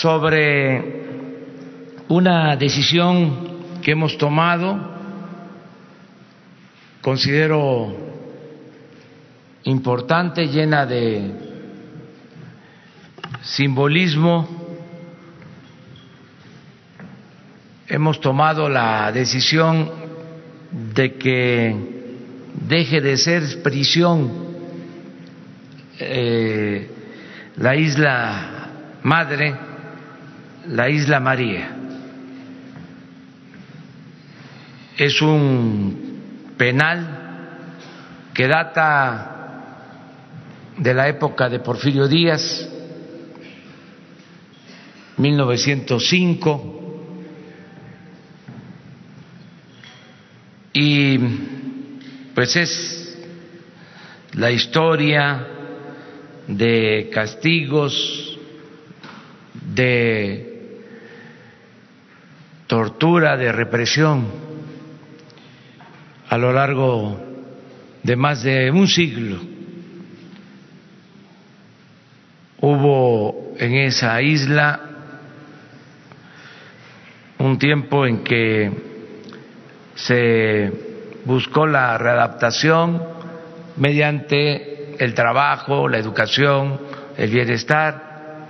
sobre una decisión que hemos tomado, considero importante, llena de simbolismo. Hemos tomado la decisión de que deje de ser prisión eh, la isla madre, la isla María. Es un penal que data de la época de Porfirio Díaz, 1905, y pues es la historia de castigos, de tortura, de represión a lo largo de más de un siglo. Hubo en esa isla un tiempo en que se buscó la readaptación mediante el trabajo, la educación, el bienestar.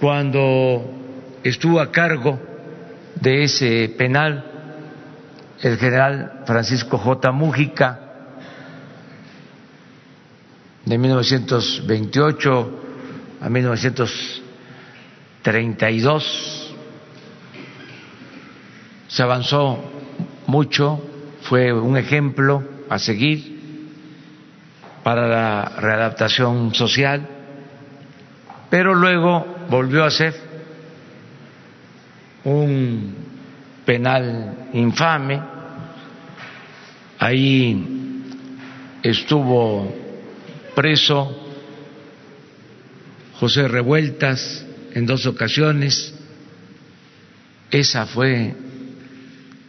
Cuando estuvo a cargo de ese penal el general Francisco J. Mújica, de 1928 a 1932. Se avanzó mucho, fue un ejemplo a seguir para la readaptación social, pero luego volvió a ser un penal infame. Ahí estuvo preso José Revueltas en dos ocasiones. Esa fue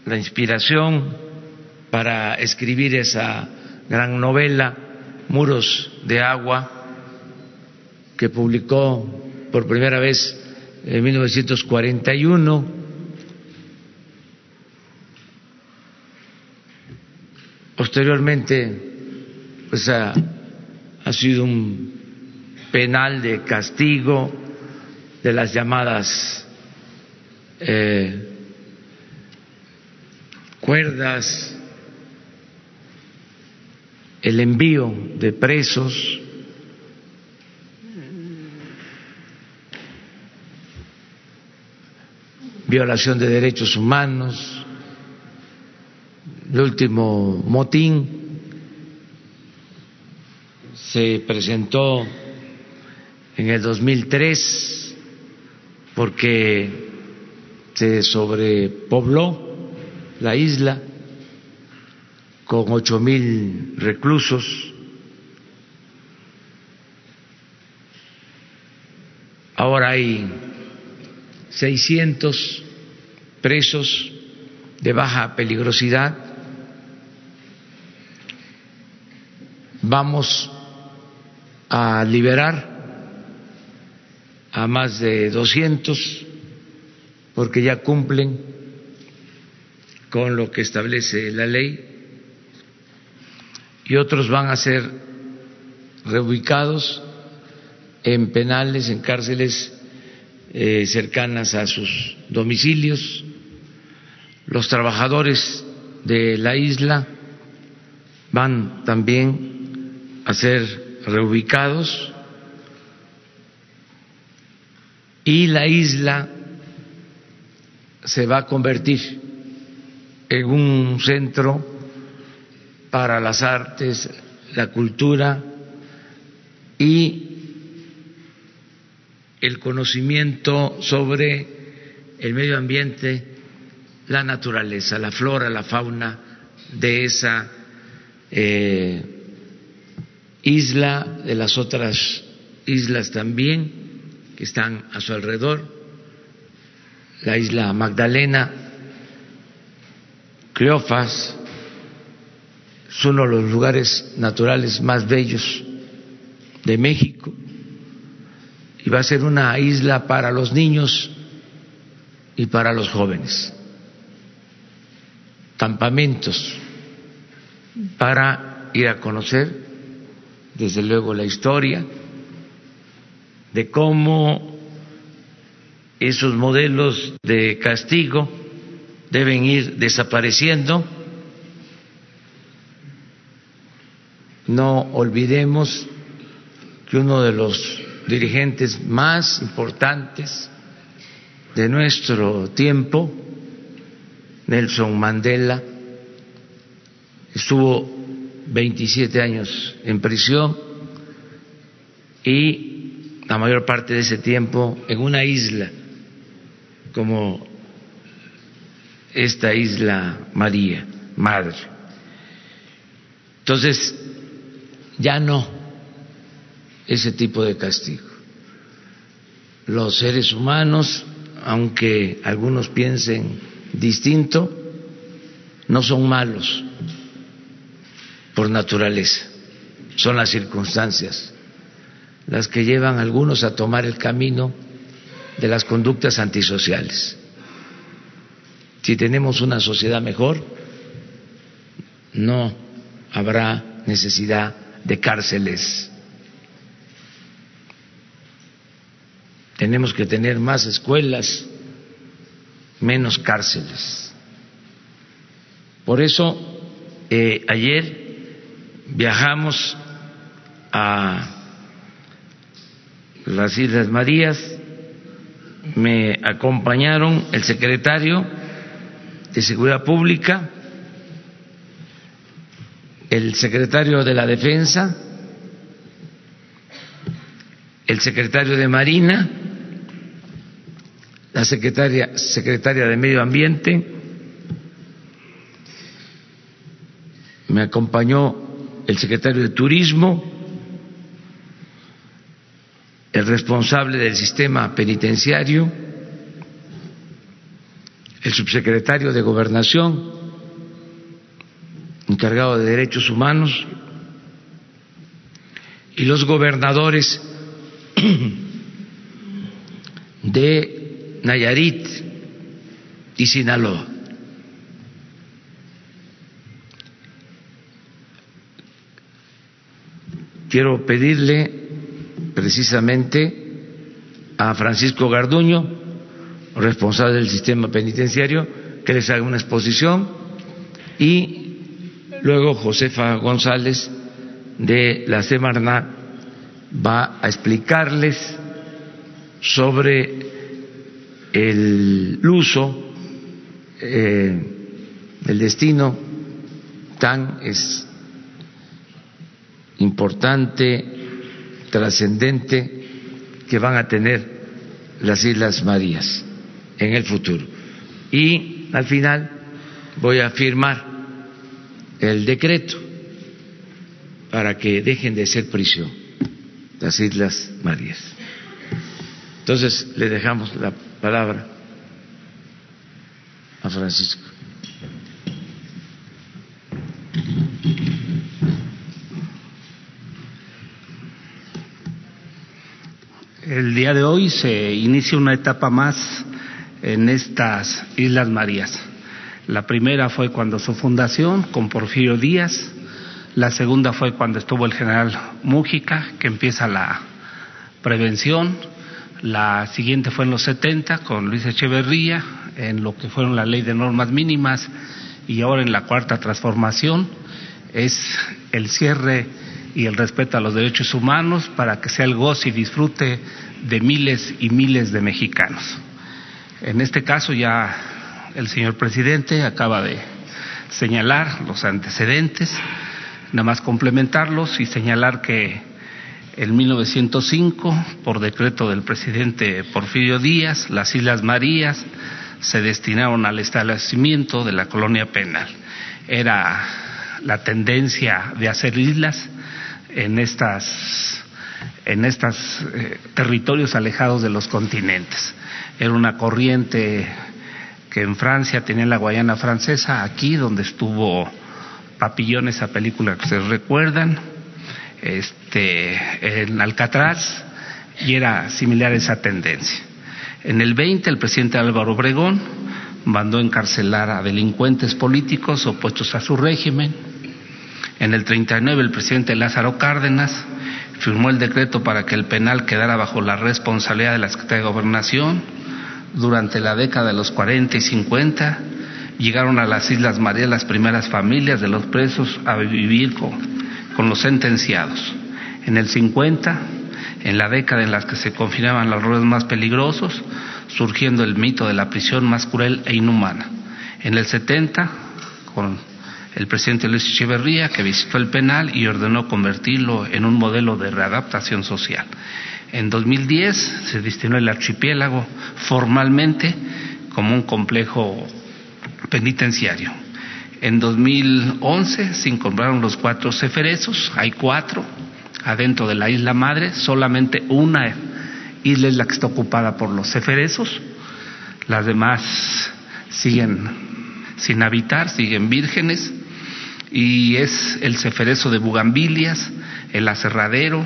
la inspiración para escribir esa gran novela, Muros de Agua, que publicó por primera vez en 1941. Posteriormente, pues ha, ha sido un penal de castigo de las llamadas eh, cuerdas, el envío de presos, violación de derechos humanos, el último motín se presentó en el 2003 porque se sobrepobló la isla con ocho mil reclusos. Ahora hay 600 presos de baja peligrosidad. Vamos a liberar a más de 200 porque ya cumplen con lo que establece la ley y otros van a ser reubicados en penales, en cárceles eh, cercanas a sus domicilios. Los trabajadores de la isla van también a ser reubicados y la isla se va a convertir en un centro para las artes, la cultura y el conocimiento sobre el medio ambiente, la naturaleza, la flora, la fauna de esa eh, isla, de las otras islas también que están a su alrededor, la isla Magdalena, Cleofas, es uno de los lugares naturales más bellos de México va a ser una isla para los niños y para los jóvenes, campamentos para ir a conocer, desde luego, la historia de cómo esos modelos de castigo deben ir desapareciendo. No olvidemos que uno de los dirigentes más importantes de nuestro tiempo, Nelson Mandela, estuvo 27 años en prisión y la mayor parte de ese tiempo en una isla como esta isla María, Madre. Entonces, ya no ese tipo de castigo. Los seres humanos, aunque algunos piensen distinto, no son malos por naturaleza, son las circunstancias las que llevan a algunos a tomar el camino de las conductas antisociales. Si tenemos una sociedad mejor, no habrá necesidad de cárceles. Tenemos que tener más escuelas, menos cárceles. Por eso, eh, ayer viajamos a las Islas Marías, me acompañaron el secretario de Seguridad Pública, el secretario de la Defensa, el secretario de Marina, la secretaria, secretaria de Medio Ambiente, me acompañó el secretario de Turismo, el responsable del sistema penitenciario, el subsecretario de Gobernación, encargado de Derechos Humanos, y los gobernadores de Nayarit y Sinaloa. Quiero pedirle precisamente a Francisco Garduño, responsable del sistema penitenciario, que les haga una exposición y luego Josefa González de la Semarnat va a explicarles sobre el uso, eh, el destino tan es importante trascendente que van a tener las Islas Marías en el futuro. Y al final voy a firmar el decreto para que dejen de ser prisión las Islas Marías. Entonces le dejamos la palabra a Francisco. El día de hoy se inicia una etapa más en estas Islas Marías. La primera fue cuando su fundación con Porfirio Díaz, la segunda fue cuando estuvo el general Mújica, que empieza la prevención, la siguiente fue en los 70 con Luis Echeverría, en lo que fueron la ley de normas mínimas y ahora en la cuarta transformación es el cierre y el respeto a los derechos humanos para que sea el goce y disfrute de miles y miles de mexicanos. En este caso ya el señor presidente acaba de señalar los antecedentes, nada más complementarlos y señalar que En 1905, por decreto del presidente Porfirio Díaz, las Islas Marías se destinaron al establecimiento de la colonia penal. Era la tendencia de hacer islas en estas en estos eh, territorios alejados de los continentes. Era una corriente que en Francia tenía la Guayana francesa, aquí donde estuvo Papillón, esa película que ustedes recuerdan, este, en Alcatraz, y era similar esa tendencia. En el 20, el presidente Álvaro Obregón mandó encarcelar a delincuentes políticos opuestos a su régimen. En el 39, el presidente Lázaro Cárdenas firmó el decreto para que el penal quedara bajo la responsabilidad de la Secretaría de Gobernación. Durante la década de los 40 y 50 llegaron a las Islas Marías las primeras familias de los presos a vivir con, los sentenciados. En el 50, en la década en la que se confinaban los roles más peligrosos, surgiendo el mito de la prisión más cruel e inhumana. En el 70, con el presidente Luis Echeverría, que visitó el penal y ordenó convertirlo en un modelo de readaptación social. En 2010 se destinó el archipiélago formalmente como un complejo penitenciario. En 2011 se incorporaron los cuatro ceferezos, hay cuatro adentro de la isla madre, solamente una isla es la que está ocupada por los ceferezos, las demás siguen sin habitar, siguen vírgenes, y es el ceferezo de Bugambilias, el aserradero,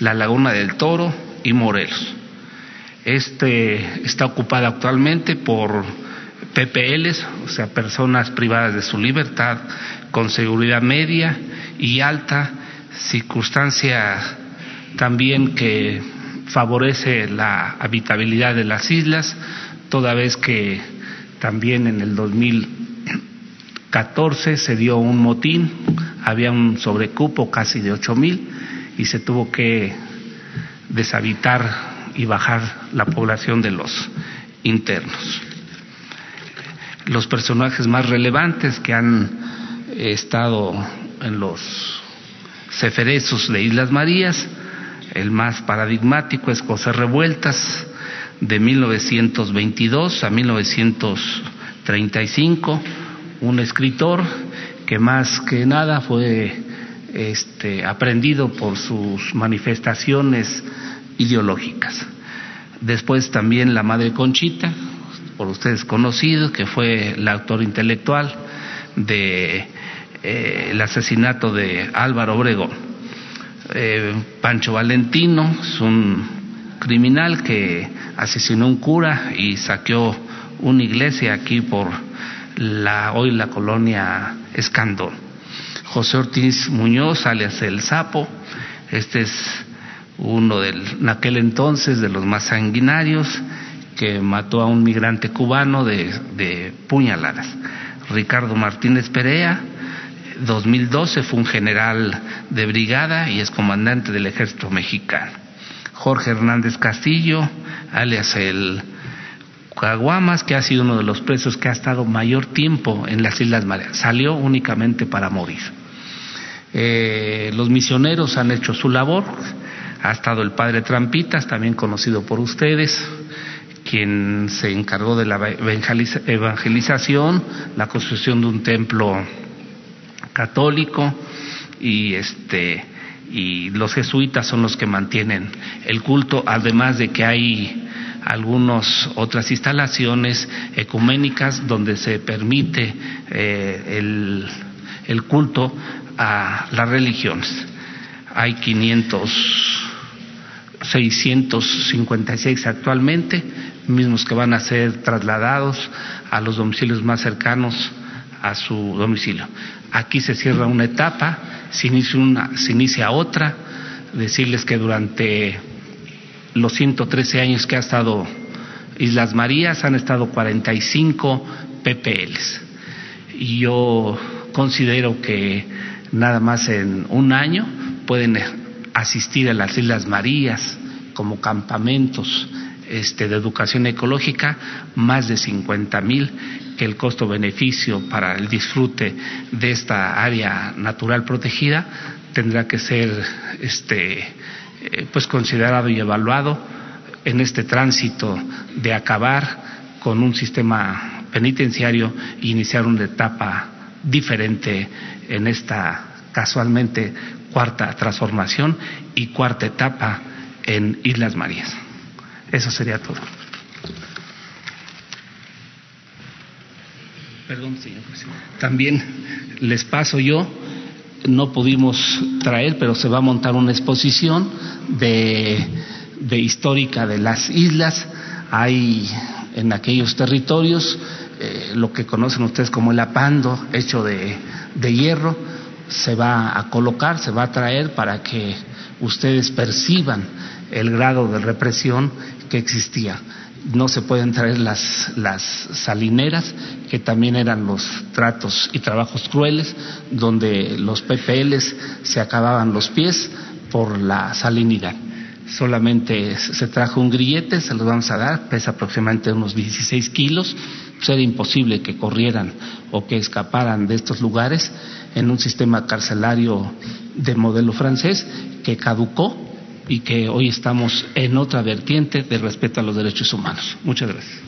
la laguna del Toro y Morelos. Este está ocupado actualmente por PPLs, o sea, personas privadas de su libertad, con seguridad media y alta, circunstancia también que favorece la habitabilidad de las islas, toda vez que también en el 2014 se dio un motín, había un sobrecupo casi de ocho mil y se tuvo que deshabitar y bajar la población de los internos. Los personajes más relevantes que han estado en los ceferezos de Islas Marías, el más paradigmático es José Revueltas, de 1922 a 1935, un escritor que más que nada fue este, aprendido por sus manifestaciones ideológicas. Después también la Madre Conchita, por ustedes conocido, que fue la autor intelectual de eh, el asesinato de Álvaro Obregón. Eh, Pancho Valentino es un criminal que asesinó un cura y saqueó una iglesia aquí por la hoy la colonia Escandón. José Ortiz Muñoz, alias El Sapo, este es uno del, en aquel entonces de los más sanguinarios, que mató a un migrante cubano de, de puñaladas. Ricardo Martínez Perea, 2012 fue un general de brigada y es comandante del ejército mexicano. Jorge Hernández Castillo, alias el Caguamas, que ha sido uno de los presos que ha estado mayor tiempo en las Islas Marías, salió únicamente para morir. Eh, los misioneros han hecho su labor, ha estado el padre Trampitas, también conocido por ustedes, quien se encargó de la evangelización, la construcción de un templo católico y este y los jesuitas son los que mantienen el culto, además de que hay algunas otras instalaciones ecuménicas donde se permite eh, el, el culto a las religiones. Hay 500, 656 actualmente, mismos que van a ser trasladados a los domicilios más cercanos a su domicilio. Aquí se cierra una etapa, se inicia, una, se inicia otra, decirles que durante los 113 años que ha estado Islas Marías han estado 45 PPLs. Y yo considero que nada más en un año pueden asistir a las Islas Marías como campamentos este, de educación ecológica más de 50 mil, que el costo-beneficio para el disfrute de esta área natural protegida tendrá que ser este, eh, pues considerado y evaluado en este tránsito de acabar con un sistema penitenciario e iniciar una etapa diferente en esta casualmente cuarta transformación y cuarta etapa en Islas Marías. Eso sería todo. Perdón, señor presidente. También les paso yo, no pudimos traer, pero se va a montar una exposición de, de histórica de las islas. Hay en aquellos territorios eh, lo que conocen ustedes como el apando hecho de, de hierro, se va a colocar, se va a traer para que ustedes perciban el grado de represión que existía. No se pueden traer las, las salineras, que también eran los tratos y trabajos crueles, donde los PPLs se acababan los pies por la salinidad. Solamente se trajo un grillete, se los vamos a dar, pesa aproximadamente unos 16 kilos. Pues era imposible que corrieran o que escaparan de estos lugares en un sistema carcelario de modelo francés que caducó y que hoy estamos en otra vertiente de respeto a los derechos humanos. Muchas gracias.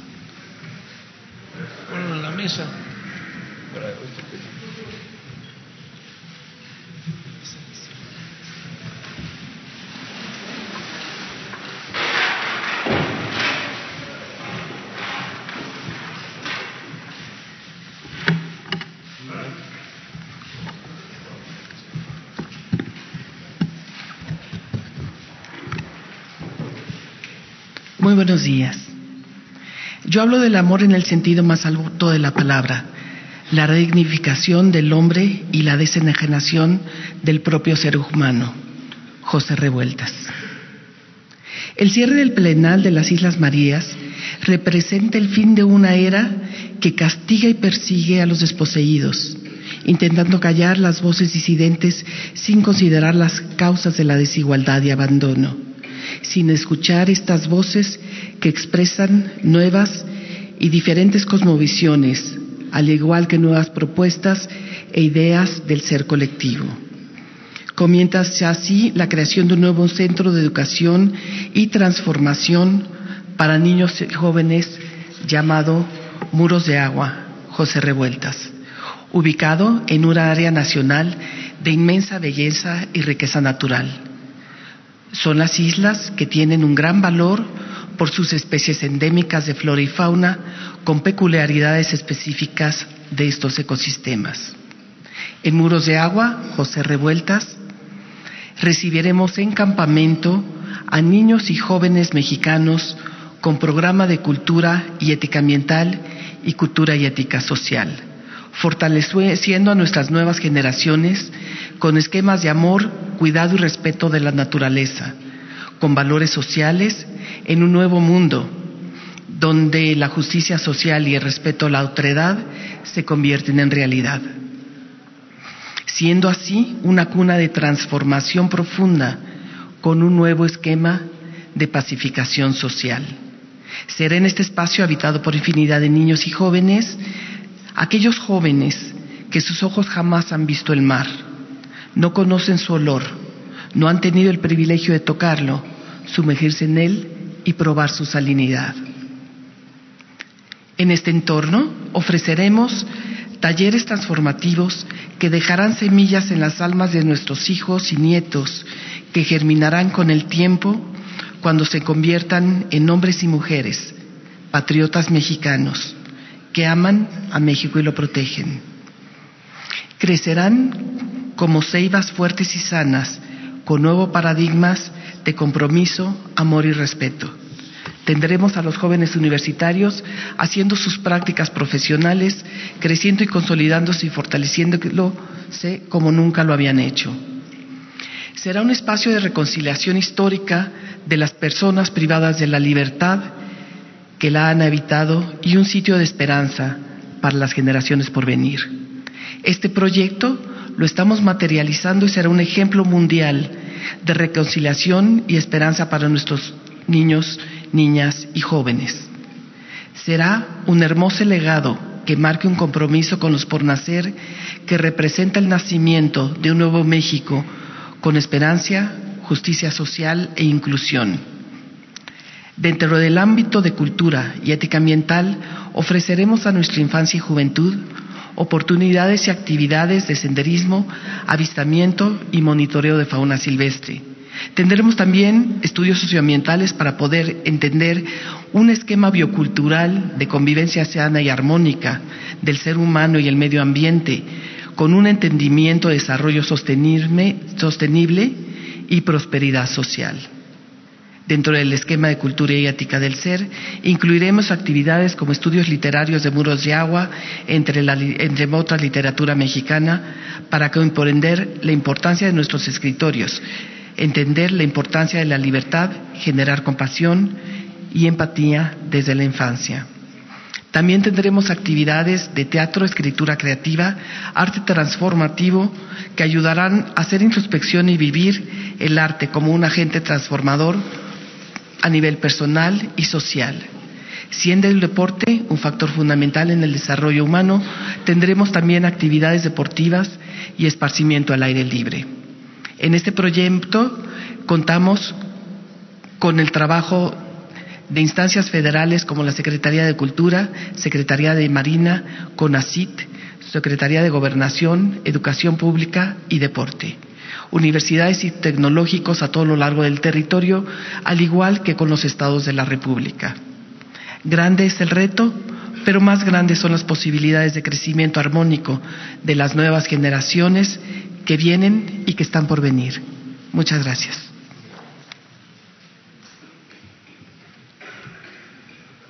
Buenos días. Yo hablo del amor en el sentido más alto de la palabra, la redignificación del hombre y la desenajenación del propio ser humano. José Revueltas. El cierre del plenal de las Islas Marías representa el fin de una era que castiga y persigue a los desposeídos, intentando callar las voces disidentes sin considerar las causas de la desigualdad y abandono sin escuchar estas voces que expresan nuevas y diferentes cosmovisiones, al igual que nuevas propuestas e ideas del ser colectivo. Comienza así la creación de un nuevo centro de educación y transformación para niños y jóvenes llamado Muros de Agua, José Revueltas, ubicado en una área nacional de inmensa belleza y riqueza natural son las islas que tienen un gran valor por sus especies endémicas de flora y fauna con peculiaridades específicas de estos ecosistemas. En Muros de Agua, José Revueltas, recibiremos en campamento a niños y jóvenes mexicanos con programa de cultura y ética ambiental y cultura y ética social, fortaleciendo a nuestras nuevas generaciones con esquemas de amor, cuidado y respeto de la naturaleza, con valores sociales en un nuevo mundo donde la justicia social y el respeto a la otredad se convierten en realidad. Siendo así una cuna de transformación profunda con un nuevo esquema de pacificación social. Será en este espacio habitado por infinidad de niños y jóvenes, aquellos jóvenes que sus ojos jamás han visto el mar, no conocen su olor, no han tenido el privilegio de tocarlo, sumergirse en él y probar su salinidad. En este entorno ofreceremos talleres transformativos que dejarán semillas en las almas de nuestros hijos y nietos, que germinarán con el tiempo cuando se conviertan en hombres y mujeres, patriotas mexicanos, que aman a México y lo protegen. Crecerán como ceibas fuertes y sanas, con nuevos paradigmas de compromiso, amor y respeto. Tendremos a los jóvenes universitarios haciendo sus prácticas profesionales, creciendo y consolidándose y fortaleciéndose como nunca lo habían hecho. Será un espacio de reconciliación histórica de las personas privadas de la libertad que la han habitado y un sitio de esperanza para las generaciones por venir. Este proyecto lo estamos materializando y será un ejemplo mundial de reconciliación y esperanza para nuestros niños, niñas y jóvenes. Será un hermoso legado que marque un compromiso con los por nacer que representa el nacimiento de un nuevo México con esperanza, justicia social e inclusión. Dentro del ámbito de cultura y ética ambiental, ofreceremos a nuestra infancia y juventud oportunidades y actividades de senderismo, avistamiento y monitoreo de fauna silvestre. Tendremos también estudios socioambientales para poder entender un esquema biocultural de convivencia sana y armónica del ser humano y el medio ambiente, con un entendimiento de desarrollo sostenible, y prosperidad social. Dentro del esquema de cultura y ética del ser, incluiremos actividades como estudios literarios de muros de agua, entre, la, entre otra literatura mexicana, para comprender la importancia de nuestros escritorios, entender la importancia de la libertad, generar compasión y empatía desde la infancia. También tendremos actividades de teatro, escritura creativa, arte transformativo, que ayudarán a hacer introspección y vivir el arte como un agente transformador a nivel personal y social. Siendo el deporte un factor fundamental en el desarrollo humano, tendremos también actividades deportivas y esparcimiento al aire libre. En este proyecto contamos con el trabajo de instancias federales como la Secretaría de Cultura, Secretaría de Marina, CONACIT, Secretaría de Gobernación, Educación Pública y Deporte universidades y tecnológicos a todo lo largo del territorio, al igual que con los estados de la República. Grande es el reto, pero más grandes son las posibilidades de crecimiento armónico de las nuevas generaciones que vienen y que están por venir. Muchas gracias.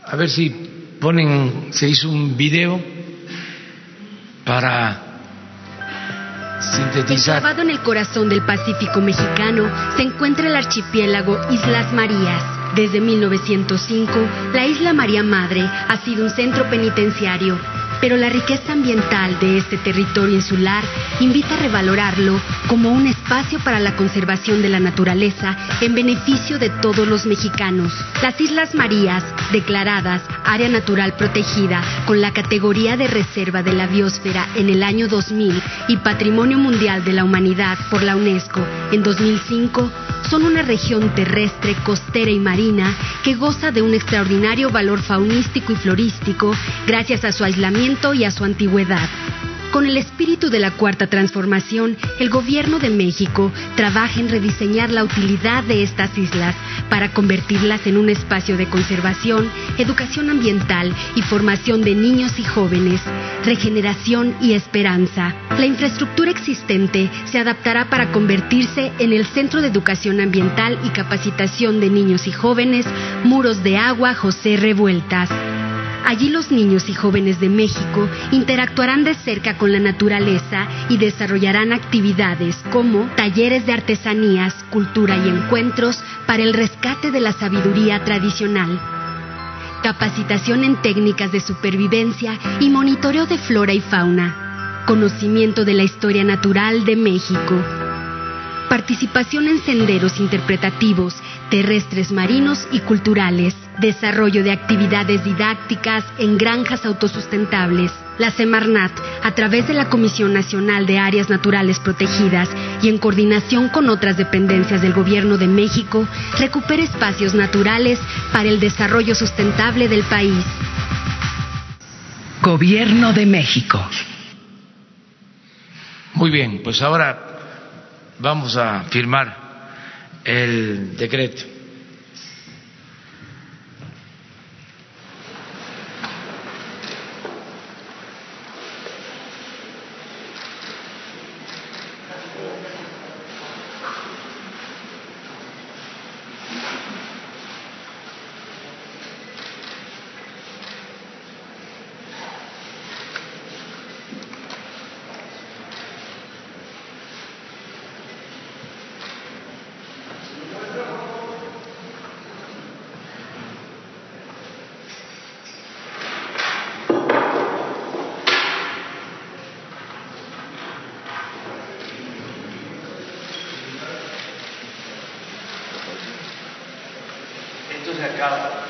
A ver si ponen, se hizo un video para Enclavado en el corazón del Pacífico mexicano se encuentra el archipiélago Islas Marías. Desde 1905, la isla María Madre ha sido un centro penitenciario pero la riqueza ambiental de este territorio insular invita a revalorarlo como un espacio para la conservación de la naturaleza en beneficio de todos los mexicanos. Las Islas Marías, declaradas área natural protegida con la categoría de reserva de la biosfera en el año 2000 y Patrimonio Mundial de la Humanidad por la UNESCO en 2005, son una región terrestre, costera y marina que goza de un extraordinario valor faunístico y florístico gracias a su aislamiento y a su antigüedad. Con el espíritu de la Cuarta Transformación, el Gobierno de México trabaja en rediseñar la utilidad de estas islas para convertirlas en un espacio de conservación, educación ambiental y formación de niños y jóvenes, regeneración y esperanza. La infraestructura existente se adaptará para convertirse en el Centro de Educación Ambiental y Capacitación de Niños y Jóvenes, Muros de Agua José Revueltas. Allí los niños y jóvenes de México interactuarán de cerca con la naturaleza y desarrollarán actividades como talleres de artesanías, cultura y encuentros para el rescate de la sabiduría tradicional, capacitación en técnicas de supervivencia y monitoreo de flora y fauna, conocimiento de la historia natural de México, participación en senderos interpretativos, terrestres marinos y culturales, desarrollo de actividades didácticas en granjas autosustentables. La Semarnat, a través de la Comisión Nacional de Áreas Naturales Protegidas y en coordinación con otras dependencias del Gobierno de México, recupera espacios naturales para el desarrollo sustentable del país. Gobierno de México. Muy bien, pues ahora vamos a firmar el decreto.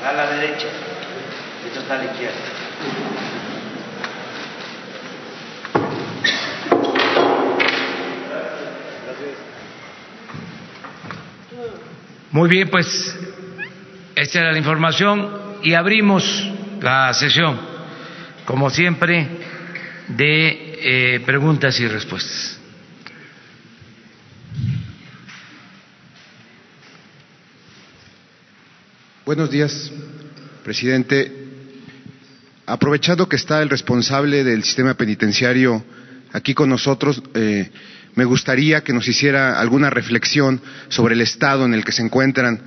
a la derecha, esto está a la izquierda. Bien, pues esta era la información y abrimos la sesión, como siempre, de eh, preguntas y respuestas. Buenos días, presidente. Aprovechando que está el responsable del sistema penitenciario aquí con nosotros, eh, me gustaría que nos hiciera alguna reflexión sobre el estado en el que se encuentran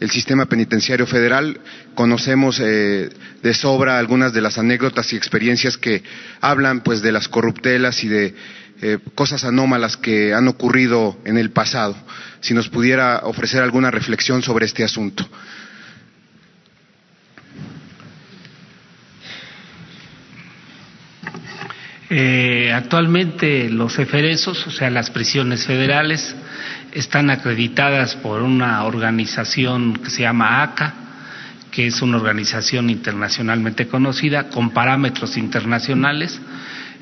el sistema penitenciario federal. Conocemos eh, de sobra algunas de las anécdotas y experiencias que hablan pues de las corruptelas y de eh, cosas anómalas que han ocurrido en el pasado. Si nos pudiera ofrecer alguna reflexión sobre este asunto. Eh, actualmente los eferesos, o sea, las prisiones federales, están acreditadas por una organización que se llama ACA, que es una organización internacionalmente conocida, con parámetros internacionales,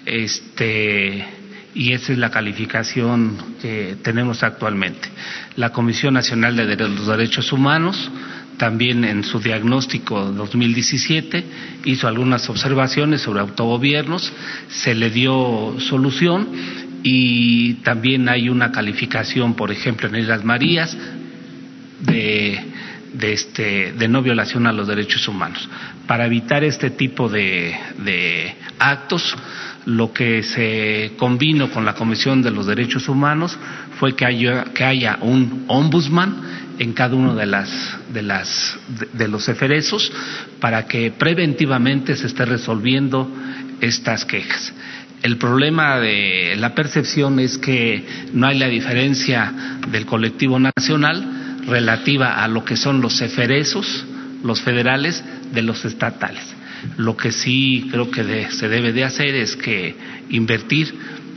este, y esa es la calificación que tenemos actualmente. La Comisión Nacional de los Derechos Humanos también en su diagnóstico 2017 hizo algunas observaciones sobre autogobiernos, se le dio solución y también hay una calificación, por ejemplo, en Islas Marías de, este, no violación a los derechos humanos. Para evitar este tipo de, actos, lo que se convino con la Comisión de los Derechos Humanos fue que haya, que haya un ombudsman en cada uno de las de las de, los eferesos para que preventivamente se esté resolviendo estas quejas. El problema de la percepción es que no hay la diferencia del colectivo nacional relativa a lo que son los eferesos, los federales, de los estatales. Lo que sí creo que se debe de hacer es que invertir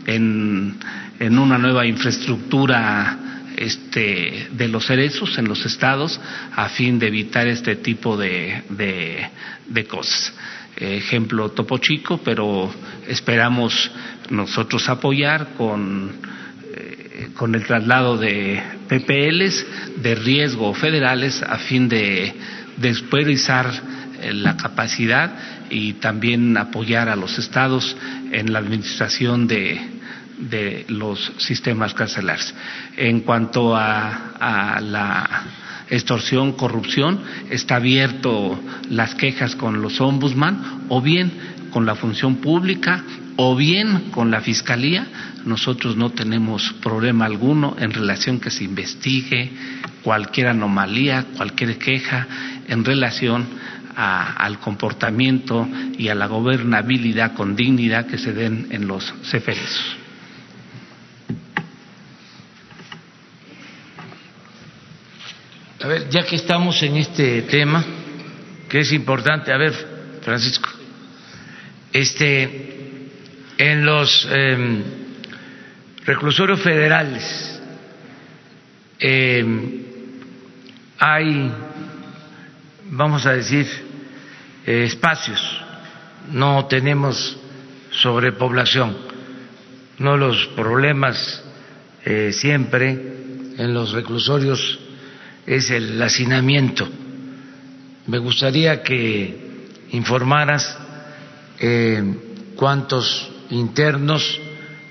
en, en una nueva infraestructura este, de los cerezos en los estados a fin de evitar este tipo de, de, cosas. Ejemplo Topo Chico, pero esperamos nosotros apoyar con, eh, con el traslado de PPLs de riesgo federales a fin de despriorizar eh, la capacidad y también apoyar a los estados en la administración de, de los sistemas carcelarios. En cuanto a, la extorsión, corrupción, está abierto las quejas con los ombudsman o bien con la función pública o bien con la fiscalía. Nosotros no tenemos problema alguno en relación que se investigue cualquier anomalía, cualquier queja en relación al comportamiento y a la gobernabilidad con dignidad que se den en los CFRs. A ver, ya que estamos en este tema, que es importante, a ver, Francisco, este, en los em, reclusorios federales em, hay, vamos a decir, eh, espacios, no tenemos sobrepoblación, no los problemas eh, siempre en los reclusorios es el hacinamiento. Me gustaría que informaras eh, cuántos internos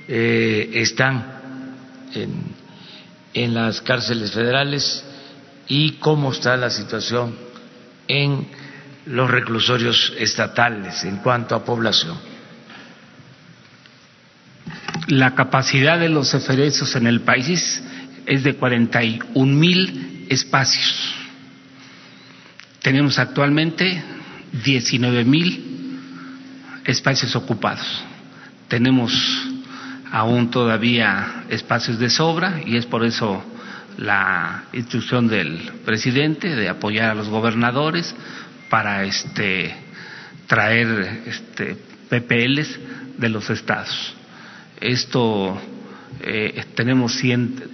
eh, están en, las cárceles federales y cómo está la situación en los reclusorios estatales en cuanto a población. La capacidad de los eferesos en el país es de 41 mil espacios. Tenemos actualmente 19 mil espacios ocupados. Tenemos aún todavía espacios de sobra y es por eso la instrucción del presidente de apoyar a los gobernadores para este traer este PPLs de los estados. Esto eh, tenemos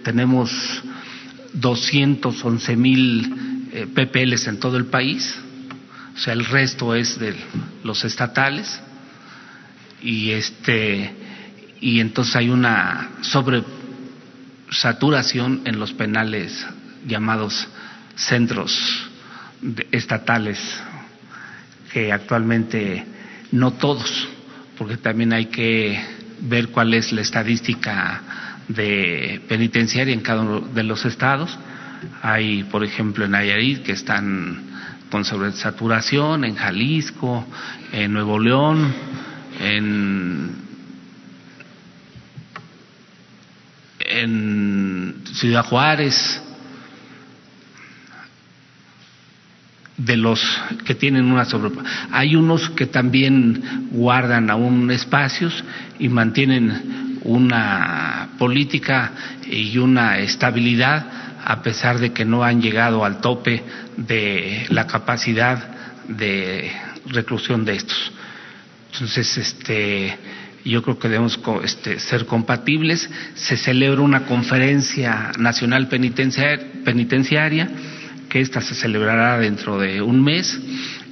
tenemos 211 mil eh, PPLs en todo el país, o sea, el resto es de los estatales. Y este y entonces hay una sobresaturación en los penales llamados centros estatales que actualmente no todos, porque también hay que ver cuál es la estadística de penitenciaria en cada uno de los estados. Hay, por ejemplo, en Nayarit que están con sobresaturación, en Jalisco, en Nuevo León, en, Ciudad Juárez, de los que tienen una sobre hay unos que también guardan aún espacios y mantienen una política y una estabilidad a pesar de que no han llegado al tope de la capacidad de reclusión de estos. Entonces, este, yo creo que debemos este, ser compatibles. Se celebra una conferencia nacional penitenciaria que esta se celebrará dentro de un mes.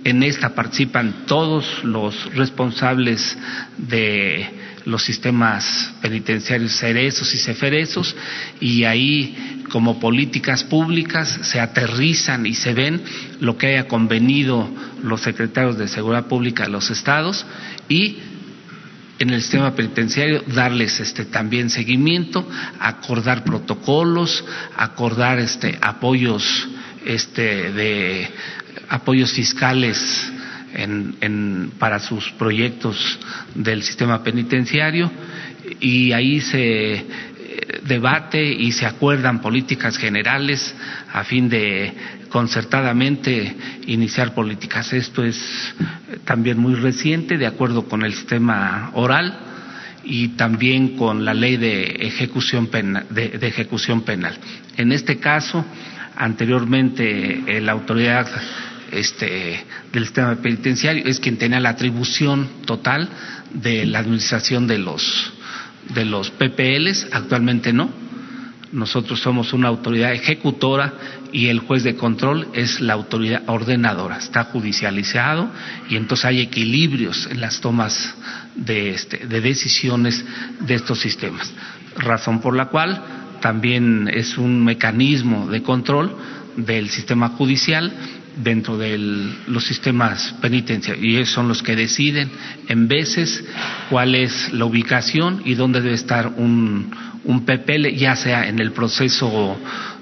En esta participan todos los responsables de los sistemas penitenciarios cerezos y ceferezos y ahí como políticas públicas se aterrizan y se ven lo que haya convenido los secretarios de seguridad pública de los estados y en el sistema penitenciario darles este también seguimiento, acordar protocolos, acordar este apoyos este, de apoyos fiscales en, para sus proyectos del sistema penitenciario y ahí se eh, debate y se acuerdan políticas generales a fin de concertadamente iniciar políticas. Esto es también muy reciente, de acuerdo con el sistema oral y también con la ley de ejecución de ejecución penal. En este caso, Anteriormente, eh, la autoridad este, del sistema penitenciario es quien tenía la atribución total de la administración de los, de los PPLs, actualmente no. Nosotros somos una autoridad ejecutora y el juez de control es la autoridad ordenadora. Está judicializado y entonces hay equilibrios en las tomas de, este, de decisiones de estos sistemas. Razón por la cual también es un mecanismo de control del sistema judicial dentro de los sistemas penitenciarios y ellos son los que deciden en veces cuál es la ubicación y dónde debe estar un, un PPL, ya sea en el proceso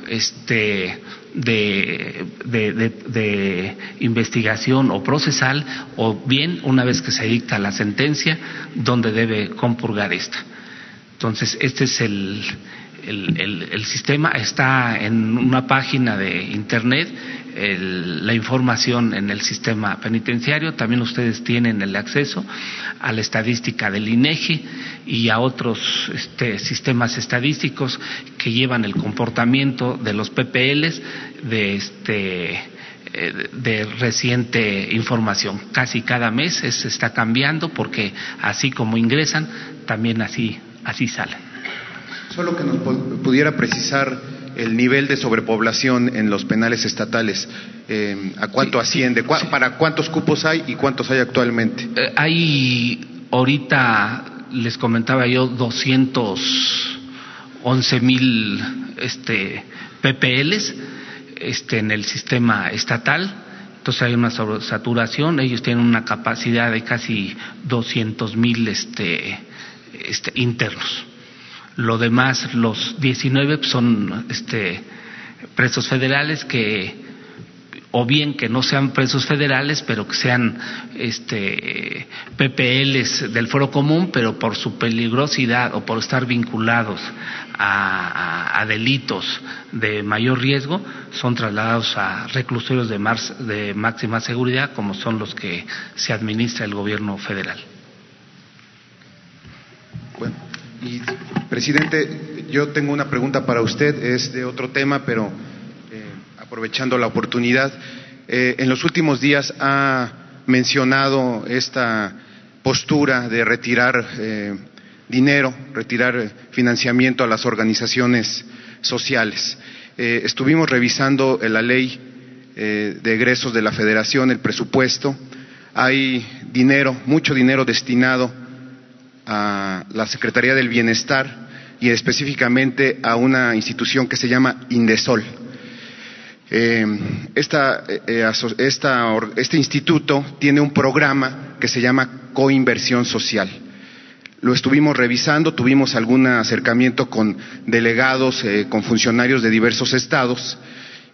este, de, de, investigación o procesal o bien una vez que se dicta la sentencia, dónde debe compurgar esta. Entonces, este es el, el, sistema está en una página de internet, la información en el sistema penitenciario, también ustedes tienen el acceso a la estadística del INEGI y a otros este, sistemas estadísticos que llevan el comportamiento de los PPLs de este eh, de reciente información. Casi cada mes se está cambiando porque así como ingresan, también así, así salen. Solo que nos pudiera precisar el nivel de sobrepoblación en los penales estatales. Eh, ¿A cuánto asciende? ¿Para cuántos cupos hay y cuántos hay actualmente? Eh, hay ahorita, les comentaba yo, 211 mil este, PPLs este, en el sistema estatal. Entonces hay una saturación. Ellos tienen una capacidad de casi 200 mil este, este, internos. Lo demás, los 19 son este, presos federales que o bien que no sean presos federales, pero que sean este, PPLs del foro común, pero por su peligrosidad o por estar vinculados a, delitos de mayor riesgo, son trasladados a reclusorios de, de máxima seguridad, como son los que se administra el gobierno federal. Bueno, y, presidente, yo tengo una pregunta para usted, es de otro tema, pero eh, aprovechando la oportunidad. Eh, en los últimos días ha mencionado esta postura de retirar eh, dinero, retirar financiamiento a las organizaciones sociales. estuvimos revisando la ley de egresos de la Federación, el presupuesto. Hay dinero, mucho dinero destinado a la Secretaría del Bienestar y específicamente a una institución que se llama Indesol. Eh, eh, esta, este instituto tiene un programa que se llama Coinversión Social. Lo estuvimos revisando, tuvimos algún acercamiento con delegados, eh, con funcionarios de diversos estados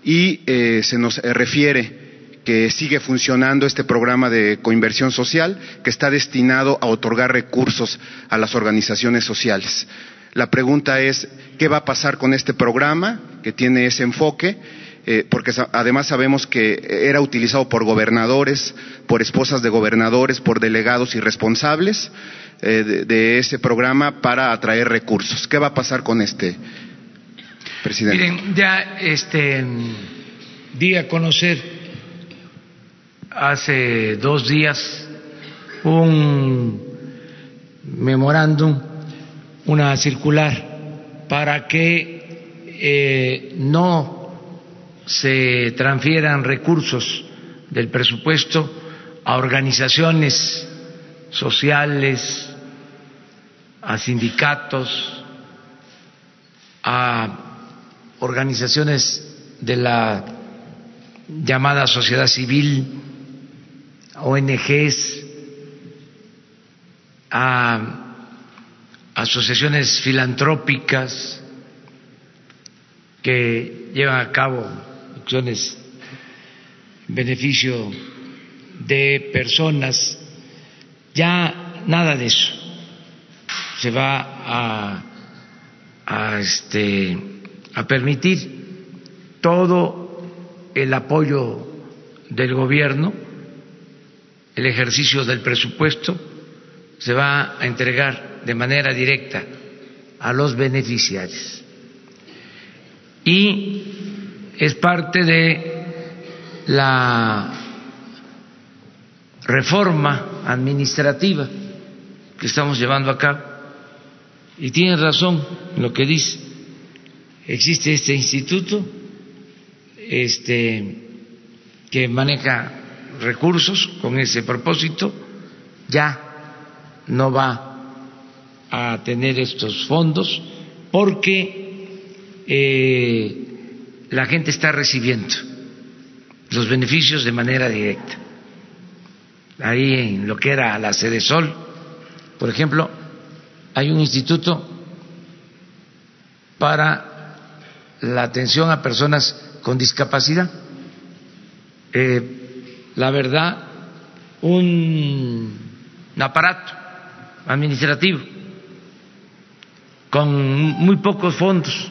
y se nos refiere que sigue funcionando este programa de coinversión social que está destinado a otorgar recursos a las organizaciones sociales. La pregunta es, ¿qué va a pasar con este programa que tiene ese enfoque? Eh, porque además sabemos que era utilizado por gobernadores, por esposas de gobernadores, por delegados y responsables eh, de, ese programa para atraer recursos. ¿Qué va a pasar con este, presidente? Miren, ya este, di a conocer hace dos días un memorándum, una circular, para que eh, no se transfieran recursos del presupuesto a organizaciones sociales, a sindicatos, a organizaciones de la llamada sociedad civil, ONGs, a asociaciones filantrópicas que llevan a cabo acciones en beneficio de personas, ya nada de eso. Se va a, este, a permitir todo el apoyo del gobierno, el ejercicio del presupuesto se va a entregar de manera directa a los beneficiarios. Y es parte de la reforma administrativa que estamos llevando a cabo. Y tiene razón lo que dice. Existe este instituto este, que maneja recursos con ese propósito, ya no va a tener estos fondos porque eh, la gente está recibiendo los beneficios de manera directa. Ahí en lo que era la sede Sol, por ejemplo, hay un instituto para la atención a personas con discapacidad. Eh, la verdad, un aparato administrativo con muy pocos fondos.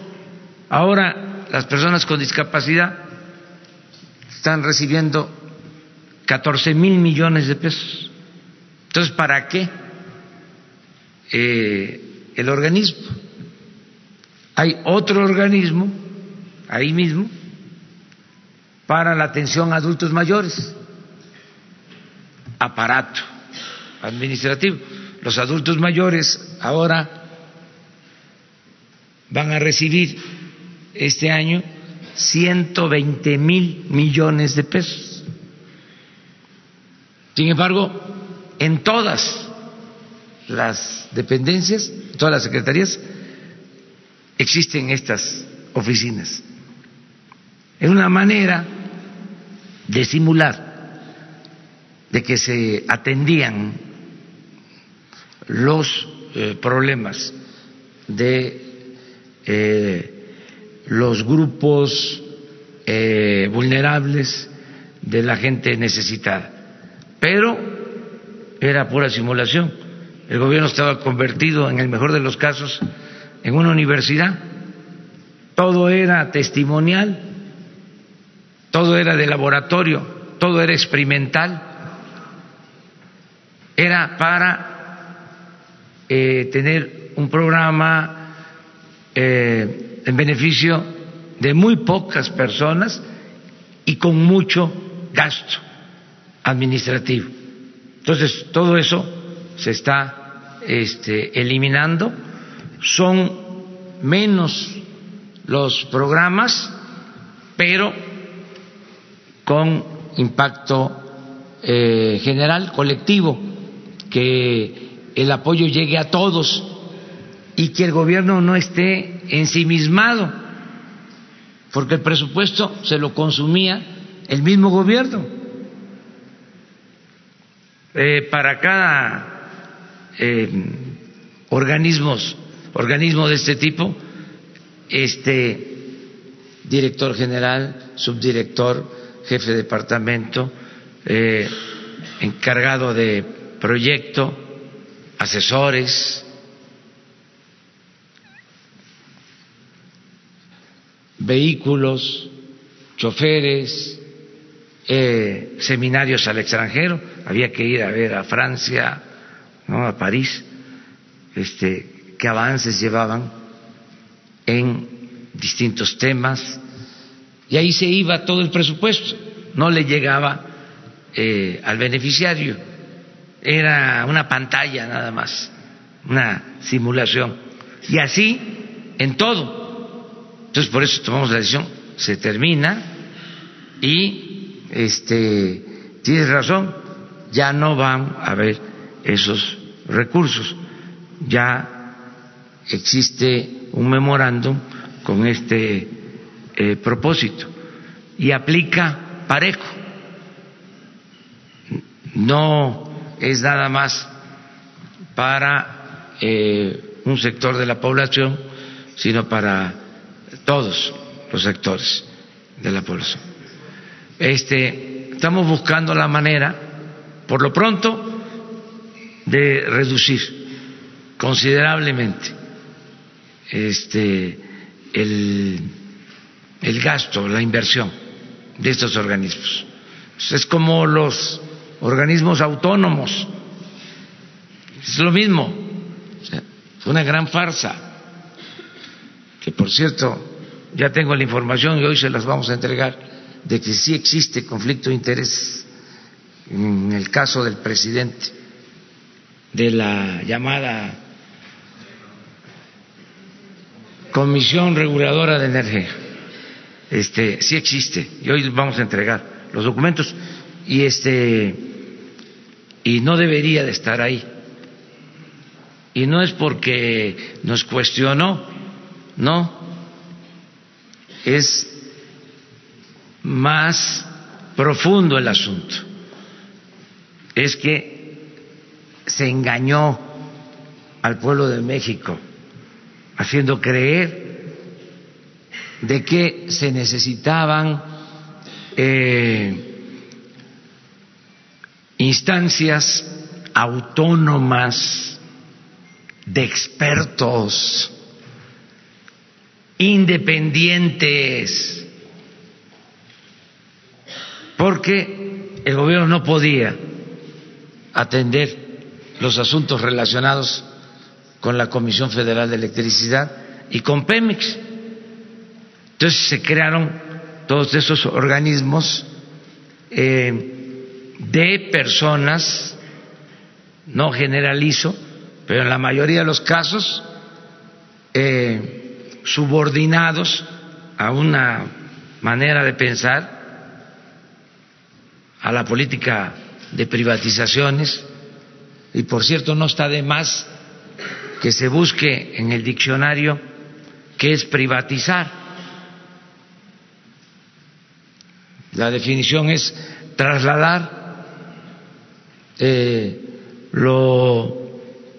Ahora las personas con discapacidad están recibiendo 14 mil millones de pesos. Entonces, ¿para qué eh, el organismo? Hay otro organismo ahí mismo para la atención a adultos mayores, aparato administrativo. Los adultos mayores ahora van a recibir este año 120 mil millones de pesos. Sin embargo, en todas las dependencias, todas las secretarías, existen estas oficinas. Es una manera de simular de que se atendían los eh, problemas de eh, los grupos eh, vulnerables de la gente necesitada. Pero era pura simulación. El gobierno estaba convertido, en el mejor de los casos, en una universidad. Todo era testimonial, todo era de laboratorio, todo era experimental. Era para eh, tener un programa eh, en beneficio de muy pocas personas y con mucho gasto administrativo. Entonces, todo eso se está este, eliminando, son menos los programas, pero con impacto eh, general, colectivo, que el apoyo llegue a todos y que el gobierno no esté ensimismado porque el presupuesto se lo consumía el mismo gobierno. Eh, para cada eh, organismos, organismo de este tipo, este director general, subdirector, jefe de departamento, eh, encargado de proyecto, asesores, vehículos, choferes, eh, seminarios al extranjero, había que ir a ver a Francia, ¿no? a París, este, qué avances llevaban en distintos temas, y ahí se iba todo el presupuesto, no le llegaba eh, al beneficiario, era una pantalla nada más, una simulación, y así en todo entonces, por eso tomamos la decisión, se termina y este tienes razón, ya no van a haber esos recursos. Ya existe un memorándum con este eh, propósito y aplica parejo. No es nada más para eh, un sector de la población, sino para todos los sectores de la población. Este, estamos buscando la manera, por lo pronto, de reducir considerablemente este, el, el gasto, la inversión de estos organismos. Es como los organismos autónomos, es lo mismo, fue una gran farsa, que por cierto ya tengo la información y hoy se las vamos a entregar de que sí existe conflicto de interés en el caso del presidente de la llamada Comisión Reguladora de Energía. Este sí existe y hoy vamos a entregar los documentos. Y este y no debería de estar ahí. Y no es porque nos cuestionó, no, es más profundo el asunto. Es que se engañó al pueblo de México haciendo creer de que se necesitaban eh, instancias autónomas de expertos independientes, porque el gobierno no podía atender los asuntos relacionados con la Comisión Federal de Electricidad y con Pemex. Entonces se crearon todos esos organismos eh, de personas, no generalizo, pero en la mayoría de los casos, eh, subordinados a una manera de pensar, a la política de privatizaciones, y por cierto no está de más que se busque en el diccionario qué es privatizar. La definición es trasladar eh, lo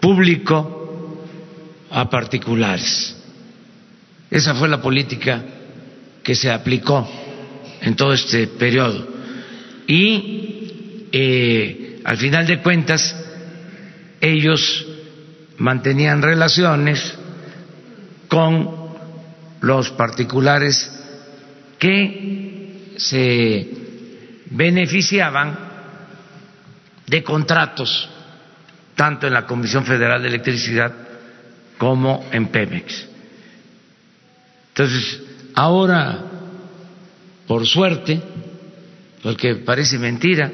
público a particulares. Esa fue la política que se aplicó en todo este periodo. Y eh, al final de cuentas, ellos mantenían relaciones con los particulares que se beneficiaban de contratos tanto en la Comisión Federal de Electricidad como en Pemex. Entonces, ahora, por suerte, porque parece mentira,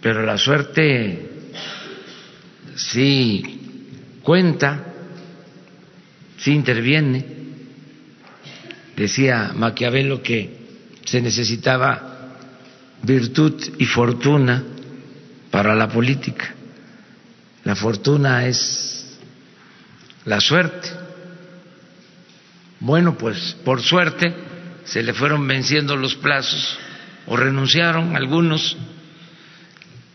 pero la suerte sí cuenta, sí interviene. Decía Maquiavelo que se necesitaba virtud y fortuna para la política. La fortuna es la suerte bueno, pues por suerte se le fueron venciendo los plazos o renunciaron algunos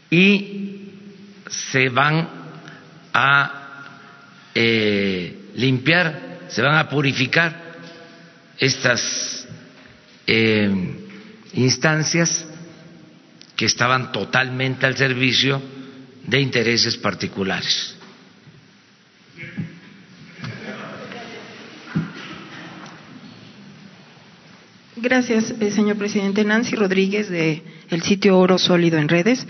y se van a eh, limpiar, se van a purificar estas eh, instancias que estaban totalmente al servicio de intereses particulares. Gracias, eh, señor presidente. Nancy Rodríguez, de el sitio Oro Sólido en Redes.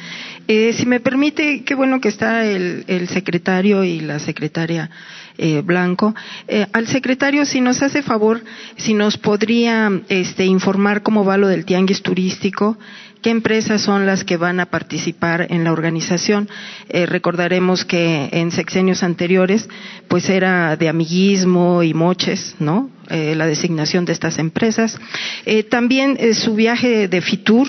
Eh, si me permite, qué bueno que está el, secretario y la secretaria eh, Blanco. al secretario, si nos hace favor, si nos podría este, informar cómo va lo del tianguis turístico, qué empresas son las que van a participar en la organización. recordaremos que en sexenios anteriores, pues era de amiguismo y moches, ¿no? Eh, la designación de estas empresas. Eh, también eh, su viaje de Fitur,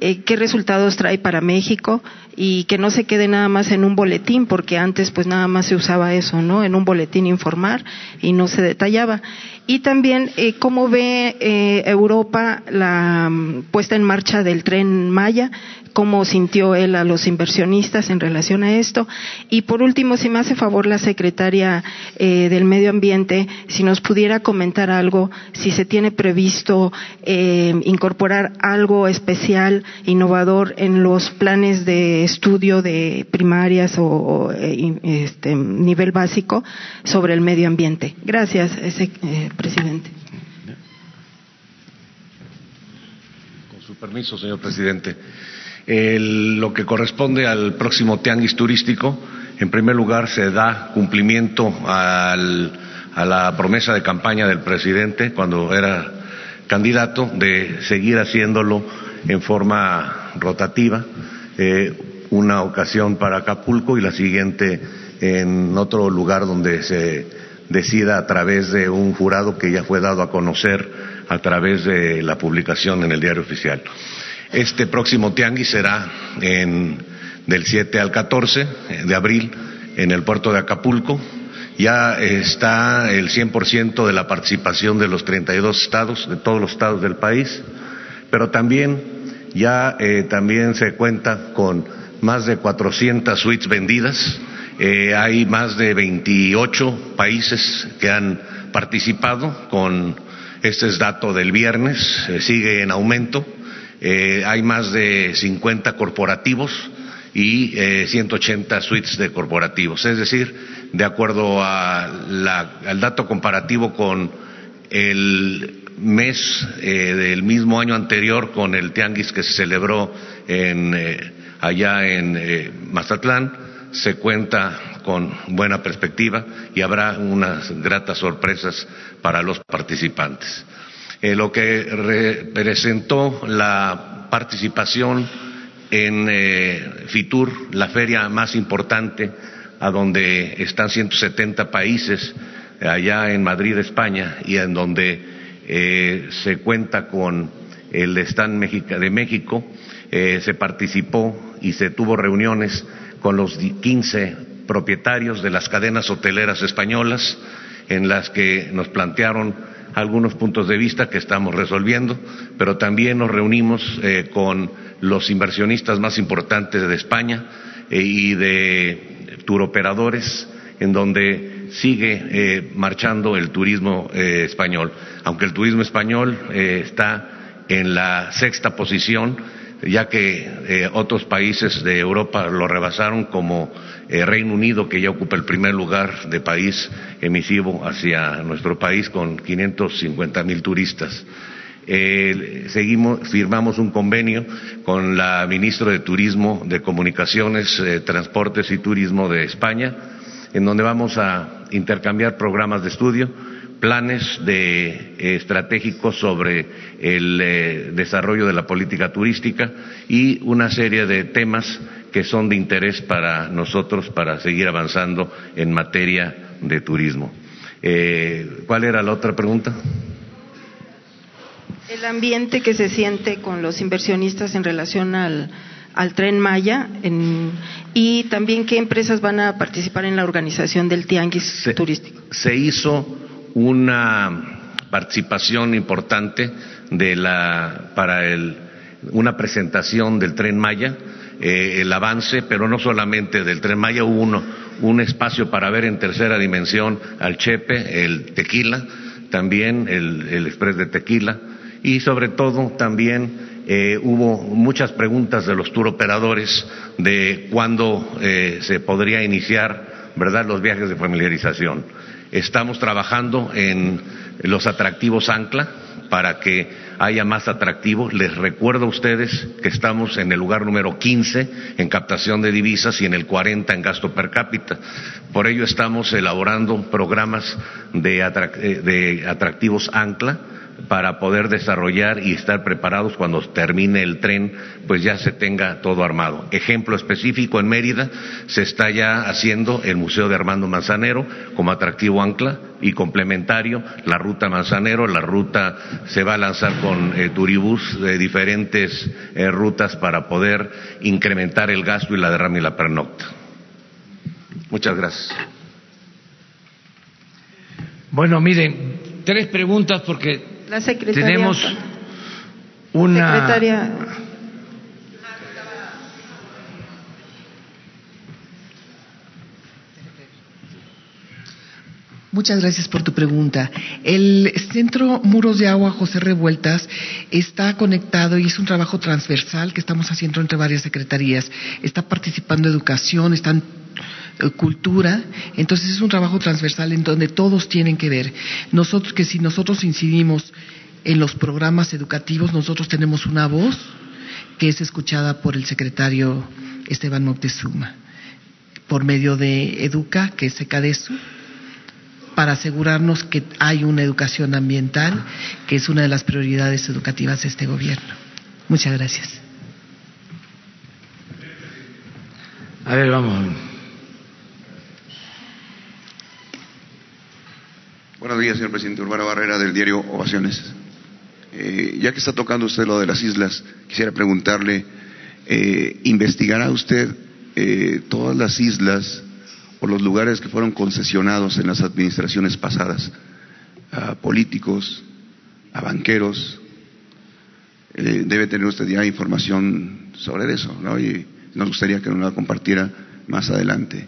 qué resultados trae para México y que no se quede nada más en un boletín, porque antes pues nada más se usaba eso, ¿no? En un boletín informar y no se detallaba. Y también cómo ve Europa la mm, puesta en marcha del tren Maya, cómo sintió él a los inversionistas en relación a esto. Y por último, si me hace favor la secretaria eh, del Medio Ambiente, si nos pudiera comentar algo, si se tiene previsto eh, incorporar algo especial, innovador en los planes de estudio de primarias o, eh, este, nivel básico sobre el medio ambiente. Gracias, ese, presidente. Con su permiso, señor presidente lo que corresponde al próximo tianguis turístico, en primer lugar se da cumplimiento a la promesa de campaña del presidente cuando era candidato de seguir haciéndolo en forma rotativa, eh, una ocasión para Acapulco y la siguiente en otro lugar donde se decida a través de un jurado que ya fue dado a conocer a través de la publicación en el diario oficial. Este próximo tianguis será en, del 7 al 14 de abril en el puerto de Acapulco. Ya está el 100% de la participación de los 32 estados, de todos los estados del país, pero también ya eh, también se cuenta con más de 400 suites vendidas. Eh, hay más de 28 países que han participado con este es dato del viernes, eh, sigue en aumento eh, hay más de 50 corporativos y eh, 180 suites de corporativos. Es decir, de acuerdo al dato comparativo con el mes del mismo año anterior, con el tianguis que se celebró en, allá en Mazatlán, se cuenta con buena perspectiva y habrá unas gratas sorpresas para los participantes. Eh, lo que representó la participación en eh, FITUR, la feria más importante, a donde están 170 países, allá en Madrid, España, y en donde eh, se cuenta con el stand de México, se participó y se tuvo reuniones con los 15 propietarios de las cadenas hoteleras españolas, en las que nos plantearon algunos puntos de vista que estamos resolviendo, pero también nos reunimos eh, con los inversionistas más importantes de España eh, y de turoperadores, en donde sigue eh, marchando el turismo español. Aunque el turismo español está en la sexta posición, ya que otros países de Europa lo rebasaron como eh, Reino Unido, que ya ocupa el primer lugar de país emisivo hacia nuestro país con 550 mil turistas. Eh, seguimos, firmamos un convenio con la ministra de Turismo, de Comunicaciones, eh, Transportes y Turismo de España, en donde vamos a intercambiar programas de estudio, planes de, estratégicos sobre el desarrollo de la política turística y una serie de temas que son de interés para nosotros para seguir avanzando en materia de turismo. Eh, ¿Cuál era la otra pregunta? El ambiente que se siente con los inversionistas en relación al, al tren Maya y también qué empresas van a participar en la organización del tianguis turístico. Se hizo una participación importante de la para el, una presentación del tren Maya, eh, el avance, pero no solamente del tren Maya, hubo uno, un espacio para ver en tercera dimensión al Chepe, el Tequila, también el, el Express de Tequila, y sobre todo también eh, hubo muchas preguntas de los turoperadores de cuándo eh, se podría iniciar, ¿verdad?, los viajes de familiarización. Estamos trabajando en los atractivos ancla para que haya más atractivos. Les recuerdo a ustedes que estamos en el lugar número 15 en captación de divisas y en el 40 en gasto per cápita. Por ello estamos elaborando programas de, eh, de atractivos ancla para poder desarrollar y estar preparados cuando termine el tren, pues ya se tenga todo armado. Ejemplo específico en Mérida se está ya haciendo el Museo de Armando Manzanero como atractivo ancla y complementario la ruta Manzanero, la ruta se va a lanzar con eh, turibús de diferentes eh, rutas para poder incrementar el gasto y la derrama y la pernocta. Muchas gracias. Bueno, miren, tres preguntas porque la secretaria. Tenemos una. Secretaria. Muchas gracias por tu pregunta. El Centro Muros de Agua José Revueltas está conectado y es un trabajo transversal que estamos haciendo entre varias secretarías. Está participando educación, están cultura, entonces es un trabajo transversal en donde todos tienen que ver. Nosotros, que si nosotros incidimos en los programas educativos, nosotros tenemos una voz que es escuchada por el secretario Esteban Moctezuma, por medio de Educa, que es ECADESU, para asegurarnos que hay una educación ambiental, que es una de las prioridades educativas de este gobierno. Muchas gracias. A ver, vamos. Buenos días, señor presidente. Urbano Barrera, del diario Ovaciones. Eh, ya que está tocando usted lo de las islas, quisiera preguntarle, eh, ¿investigará usted eh, todas las islas o los lugares que fueron concesionados en las administraciones pasadas a políticos, a banqueros? debe tener usted ya información sobre eso, ¿no? Y nos gustaría que nos la compartiera más adelante.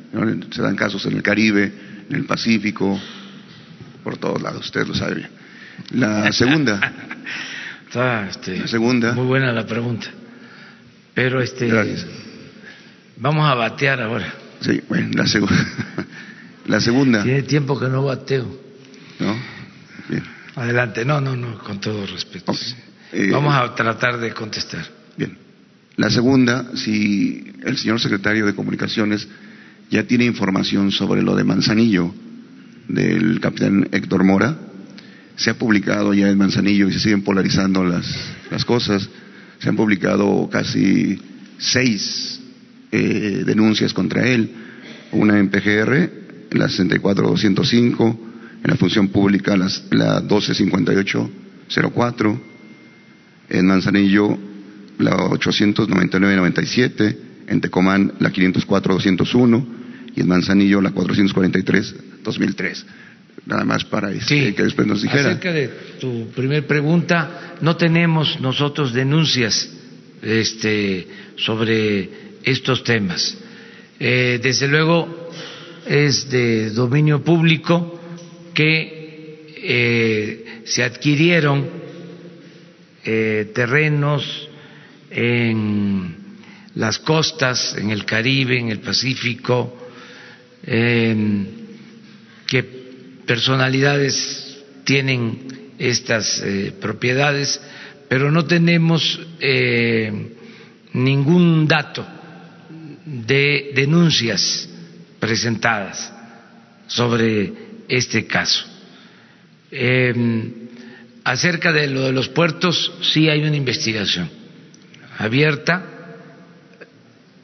Se dan casos en el Caribe, en el Pacífico, por todos lados, usted lo sabe bien. La segunda. Este, la segunda. Muy buena la pregunta. Pero este. Gracias. Vamos a batear ahora. Sí, bueno, la, segunda la segunda. Tiene tiempo que no bateo. ¿No? Bien. Adelante, no, no, no, con todo respeto. Eh, Vamos a tratar de contestar. Bien. La segunda, si el señor secretario de Comunicaciones ya tiene información sobre lo de Manzanillo, del capitán Héctor Mora. Se ha publicado ya en Manzanillo y se siguen polarizando las, las cosas. Se han publicado casi seis eh, denuncias contra él. Una en PGR, en la 64205, en la función pública la 125804, en Manzanillo la 89997, en Tecomán la 504-201 y en Manzanillo la 443 2003. Nada más para este, que después nos dijera. Acerca de tu primer pregunta, no tenemos nosotros denuncias este, sobre estos temas. Eh, desde luego es de dominio público que eh, se adquirieron eh, terrenos en las costas, en el Caribe, en el Pacífico, en personalidades tienen estas eh, propiedades, pero no tenemos eh, ningún dato de denuncias presentadas sobre este caso. Em, acerca de lo de los puertos, sí hay una investigación abierta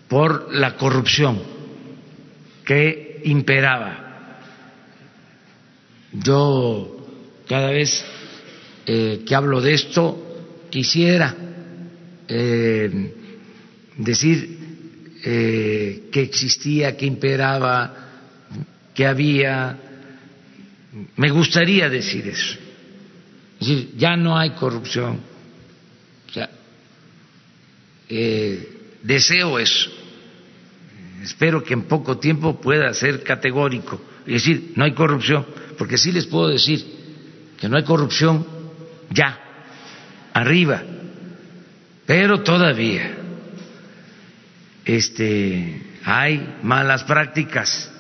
por la corrupción que imperaba yo cada vez eh, que hablo de esto quisiera eh, decir eh, que existía, que imperaba, que había. Me gustaría decir eso. Es decir, ya no hay corrupción, eh, deseo eso. Espero que en poco tiempo pueda ser categórico y decir, no hay corrupción, porque sí les puedo decir que no hay corrupción ya, arriba, pero todavía este, hay malas prácticas,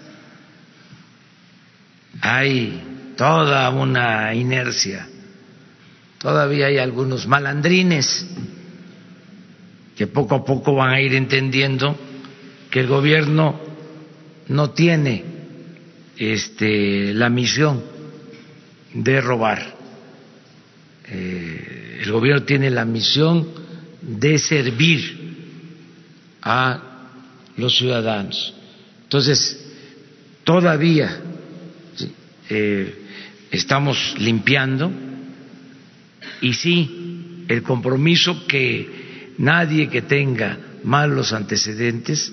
hay toda una inercia, todavía hay algunos malandrines que poco a poco van a ir entendiendo que el gobierno no tiene este, la misión de robar. Eh, el gobierno tiene la misión de servir a los ciudadanos. Entonces, todavía eh, estamos limpiando y sí, el compromiso que nadie que tenga malos antecedentes,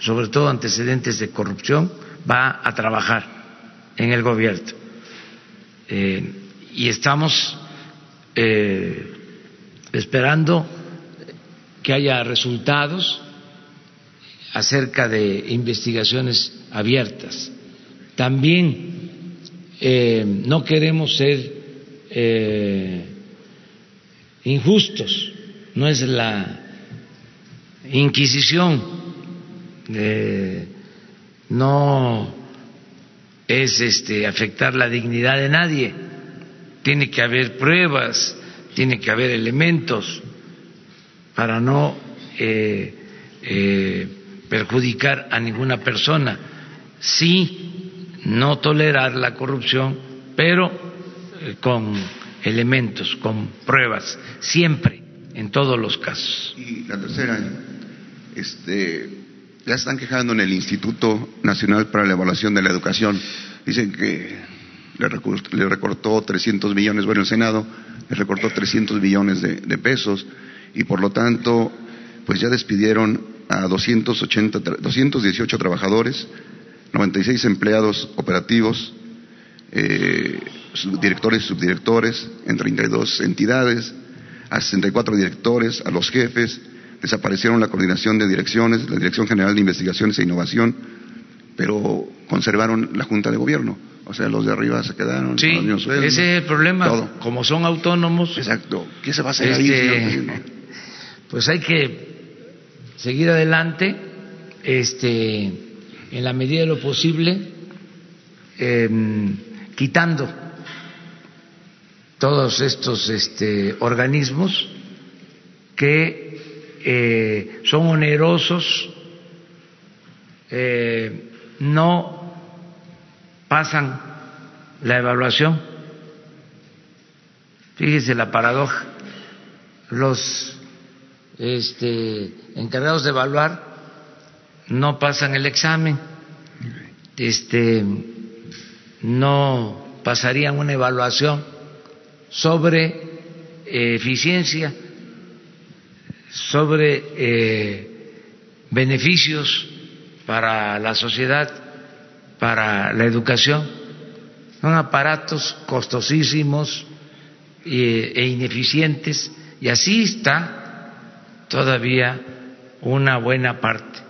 sobre todo antecedentes de corrupción, va a trabajar en el gobierno. Eh, y estamos eh, esperando que haya resultados acerca de investigaciones abiertas. También eh, no queremos ser injustos, no es la Inquisición, no es este afectar la dignidad de nadie. Tiene que haber pruebas, tiene que haber elementos para no eh, eh, perjudicar a ninguna persona. Sí, no tolerar la corrupción, pero eh, con elementos, con pruebas, siempre, en todos los casos. Y la tercera, este, ya están quejando en el Instituto Nacional para la Evaluación de la Educación. Dicen que le recortó, 300 millones, bueno, el Senado le recortó 300 millones de, pesos y por lo tanto, pues ya despidieron a 280, 218 trabajadores, 96 empleados operativos, eh, directores y subdirectores en 32 entidades, a 64 directores, a los jefes, desaparecieron la coordinación de direcciones, la Dirección General de Investigaciones e Innovación, pero conservaron la Junta de Gobierno. O sea, los de arriba se quedaron. Sí, ese es el problema. Como son autónomos. Exacto. ¿Qué se va a hacer ahí, este, Pues hay que seguir adelante, este, en la medida de lo posible, em, quitando todos estos este, organismos que eh, son onerosos, eh, no pasan la evaluación. Fíjese la paradoja. Los este, encargados de evaluar no pasan el examen, este, no pasarían una evaluación sobre eh, eficiencia sobre eh, beneficios para la sociedad, para la educación. Son aparatos costosísimos e ineficientes y así está todavía una buena parte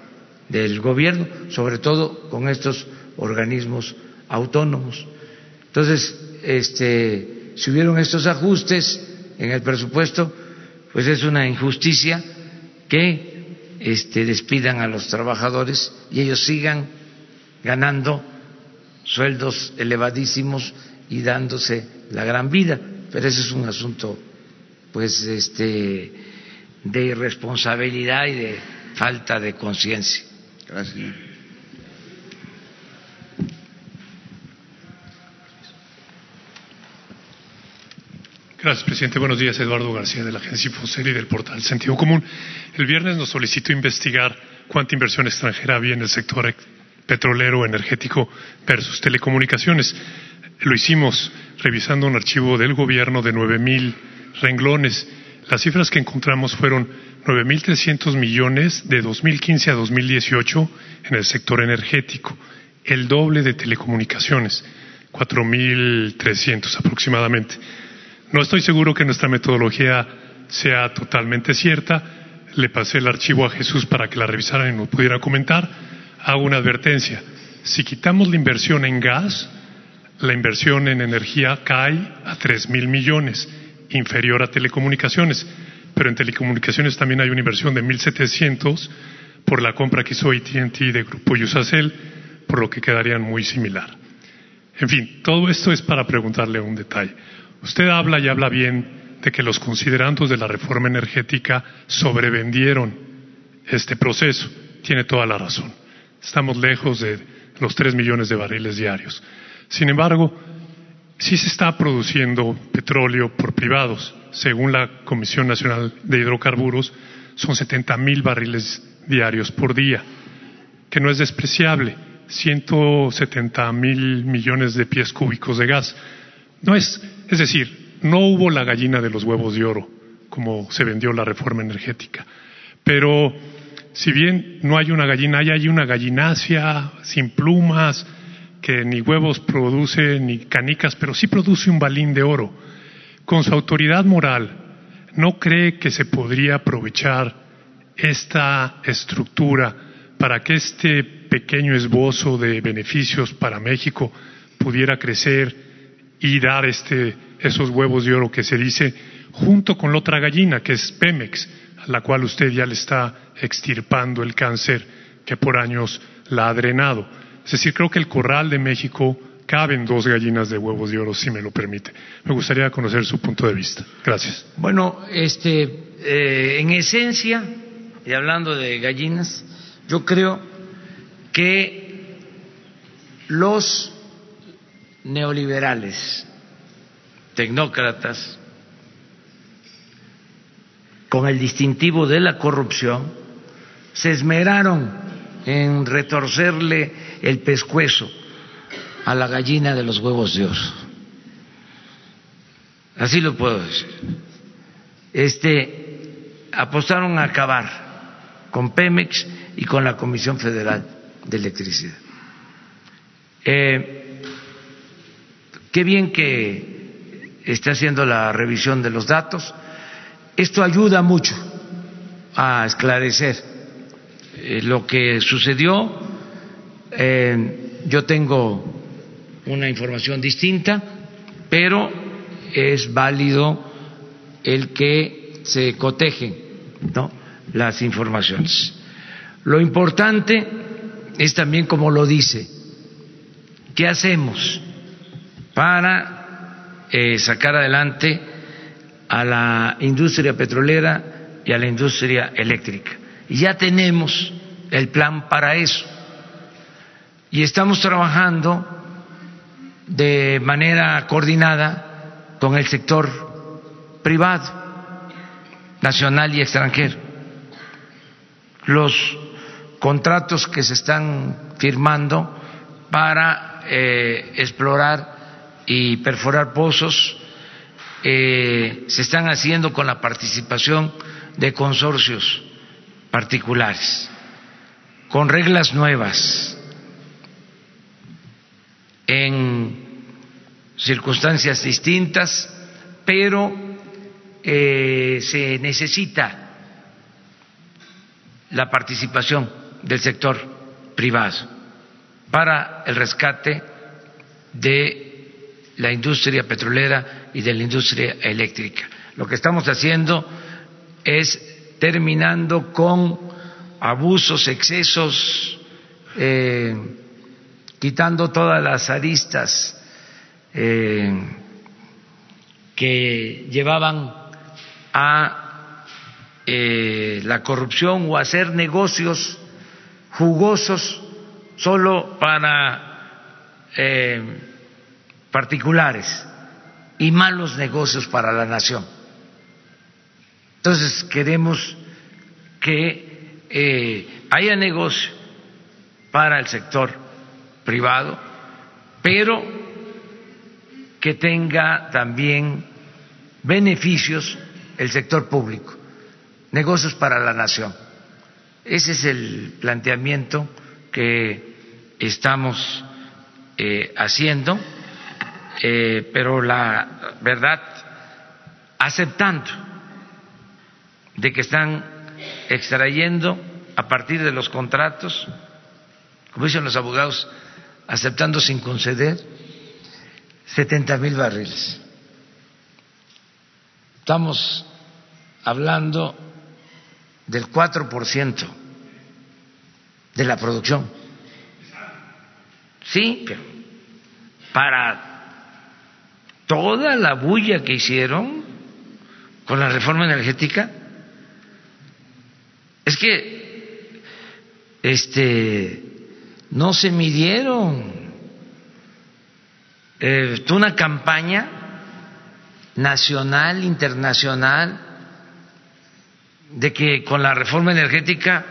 del gobierno, sobre todo con estos organismos autónomos. Entonces, este, si hubieron estos ajustes en el presupuesto, pues es una injusticia que este, despidan a los trabajadores y ellos sigan ganando sueldos elevadísimos y dándose la gran vida. Pero ese es un asunto, pues, este, de irresponsabilidad y de falta de conciencia. Gracias. Gracias, presidente. Buenos días. Eduardo García, de la agencia Infocel y del portal Sentido Común. El viernes nos solicitó investigar cuánta inversión extranjera había en el sector petrolero, energético versus telecomunicaciones. Lo hicimos revisando un archivo del gobierno de nueve mil renglones. Las cifras que encontramos fueron 9.300 millones de 2015 a 2018 en el sector energético, el doble de telecomunicaciones, 4.300 aproximadamente. No estoy seguro que nuestra metodología sea totalmente cierta, le pasé el archivo a Jesús para que la revisaran y nos pudiera comentar. Hago una advertencia. Si quitamos la inversión en gas, la inversión en energía cae a tres mil millones, inferior a telecomunicaciones. Pero en telecomunicaciones también hay una inversión de 1.700 por la compra que hizo AT&T de Grupo Yusacel, por lo que quedarían muy similar. En fin, todo esto es para preguntarle un detalle. Usted habla y habla bien de que los considerandos de la reforma energética sobrevendieron este proceso. Tiene toda la razón. Estamos lejos de los tres millones de barriles diarios. Sin embargo, sí se está produciendo petróleo por privados. Según la Comisión Nacional de Hidrocarburos, son 70 mil barriles diarios por día, que no es despreciable. 170 mil millones de pies cúbicos de gas. No es, es decir, no hubo la gallina de los huevos de oro, como se vendió la reforma energética. Pero si bien no hay una gallina, hay, una gallinacia sin plumas, que ni huevos produce, ni canicas, pero sí produce un balín de oro. Con su autoridad moral, ¿no cree que se podría aprovechar esta estructura para que este pequeño esbozo de beneficios para México pudiera crecer y dar este, esos huevos de oro que se dice, junto con la otra gallina, que es Pemex, a la cual usted ya le está extirpando el cáncer que por años la ha drenado? Es decir, creo que el corral de México caben dos gallinas de huevos de oro, si me lo permite. Me gustaría conocer su punto de vista. Gracias. Bueno, este, eh, en esencia, y hablando de gallinas, yo creo que los neoliberales, tecnócratas, con el distintivo de la corrupción, se esmeraron en retorcerle el pescuezo a la gallina de los huevos de oro. Así lo puedo decir. Este apostaron a acabar con Pemex y con la Comisión Federal de Electricidad. Eh, qué bien que esté haciendo la revisión de los datos. Esto ayuda mucho a esclarecer eh, lo que sucedió. Eh, yo tengo una información distinta, pero es válido el que se cotejen las informaciones. Lo importante es también, como lo dice, ¿qué hacemos para eh, sacar adelante a la industria petrolera y a la industria eléctrica? Y ya tenemos el plan para eso. Y estamos trabajando de manera coordinada con el sector privado, nacional y extranjero. Los contratos que se están firmando para eh, explorar y perforar pozos eh, se están haciendo con la participación de consorcios particulares, con reglas nuevas en circunstancias distintas, pero eh, se necesita la participación del sector privado para el rescate de la industria petrolera y de la industria eléctrica. Lo que estamos haciendo es terminando con abusos, excesos, eh, quitando todas las aristas eh, que llevaban a eh, la corrupción o a hacer negocios jugosos solo para particulares y malos negocios para la nación. Entonces queremos que haya negocio para el sector privado, pero que tenga también beneficios el sector público, negocios para la nación. Ese es el planteamiento que estamos eh, haciendo, eh, pero la verdad, aceptando de que están extrayendo a partir de los contratos, como dicen los abogados, aceptando sin conceder 70 mil barriles. Estamos hablando del 4% de la producción. Sí, pero para toda la bulla que hicieron con la reforma energética, es que este no se midieron. Eh, una campaña nacional, internacional, de que con la reforma energética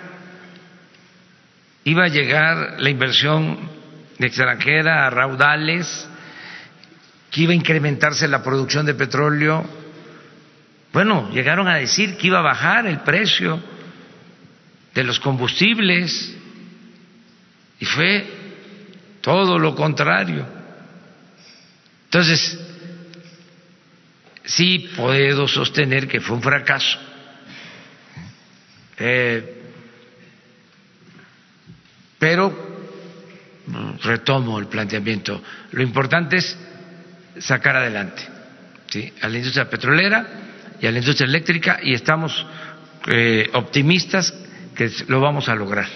iba a llegar la inversión extranjera a raudales, que iba a incrementarse la producción de petróleo. Bueno, llegaron a decir que iba a bajar el precio de los combustibles y fue todo lo contrario. Entonces, sí puedo sostener que fue un fracaso. Eh, pero retomo el planteamiento. Lo importante es sacar adelante ¿sí? a la industria petrolera y a la industria eléctrica y estamos eh, optimistas que lo vamos a lograr.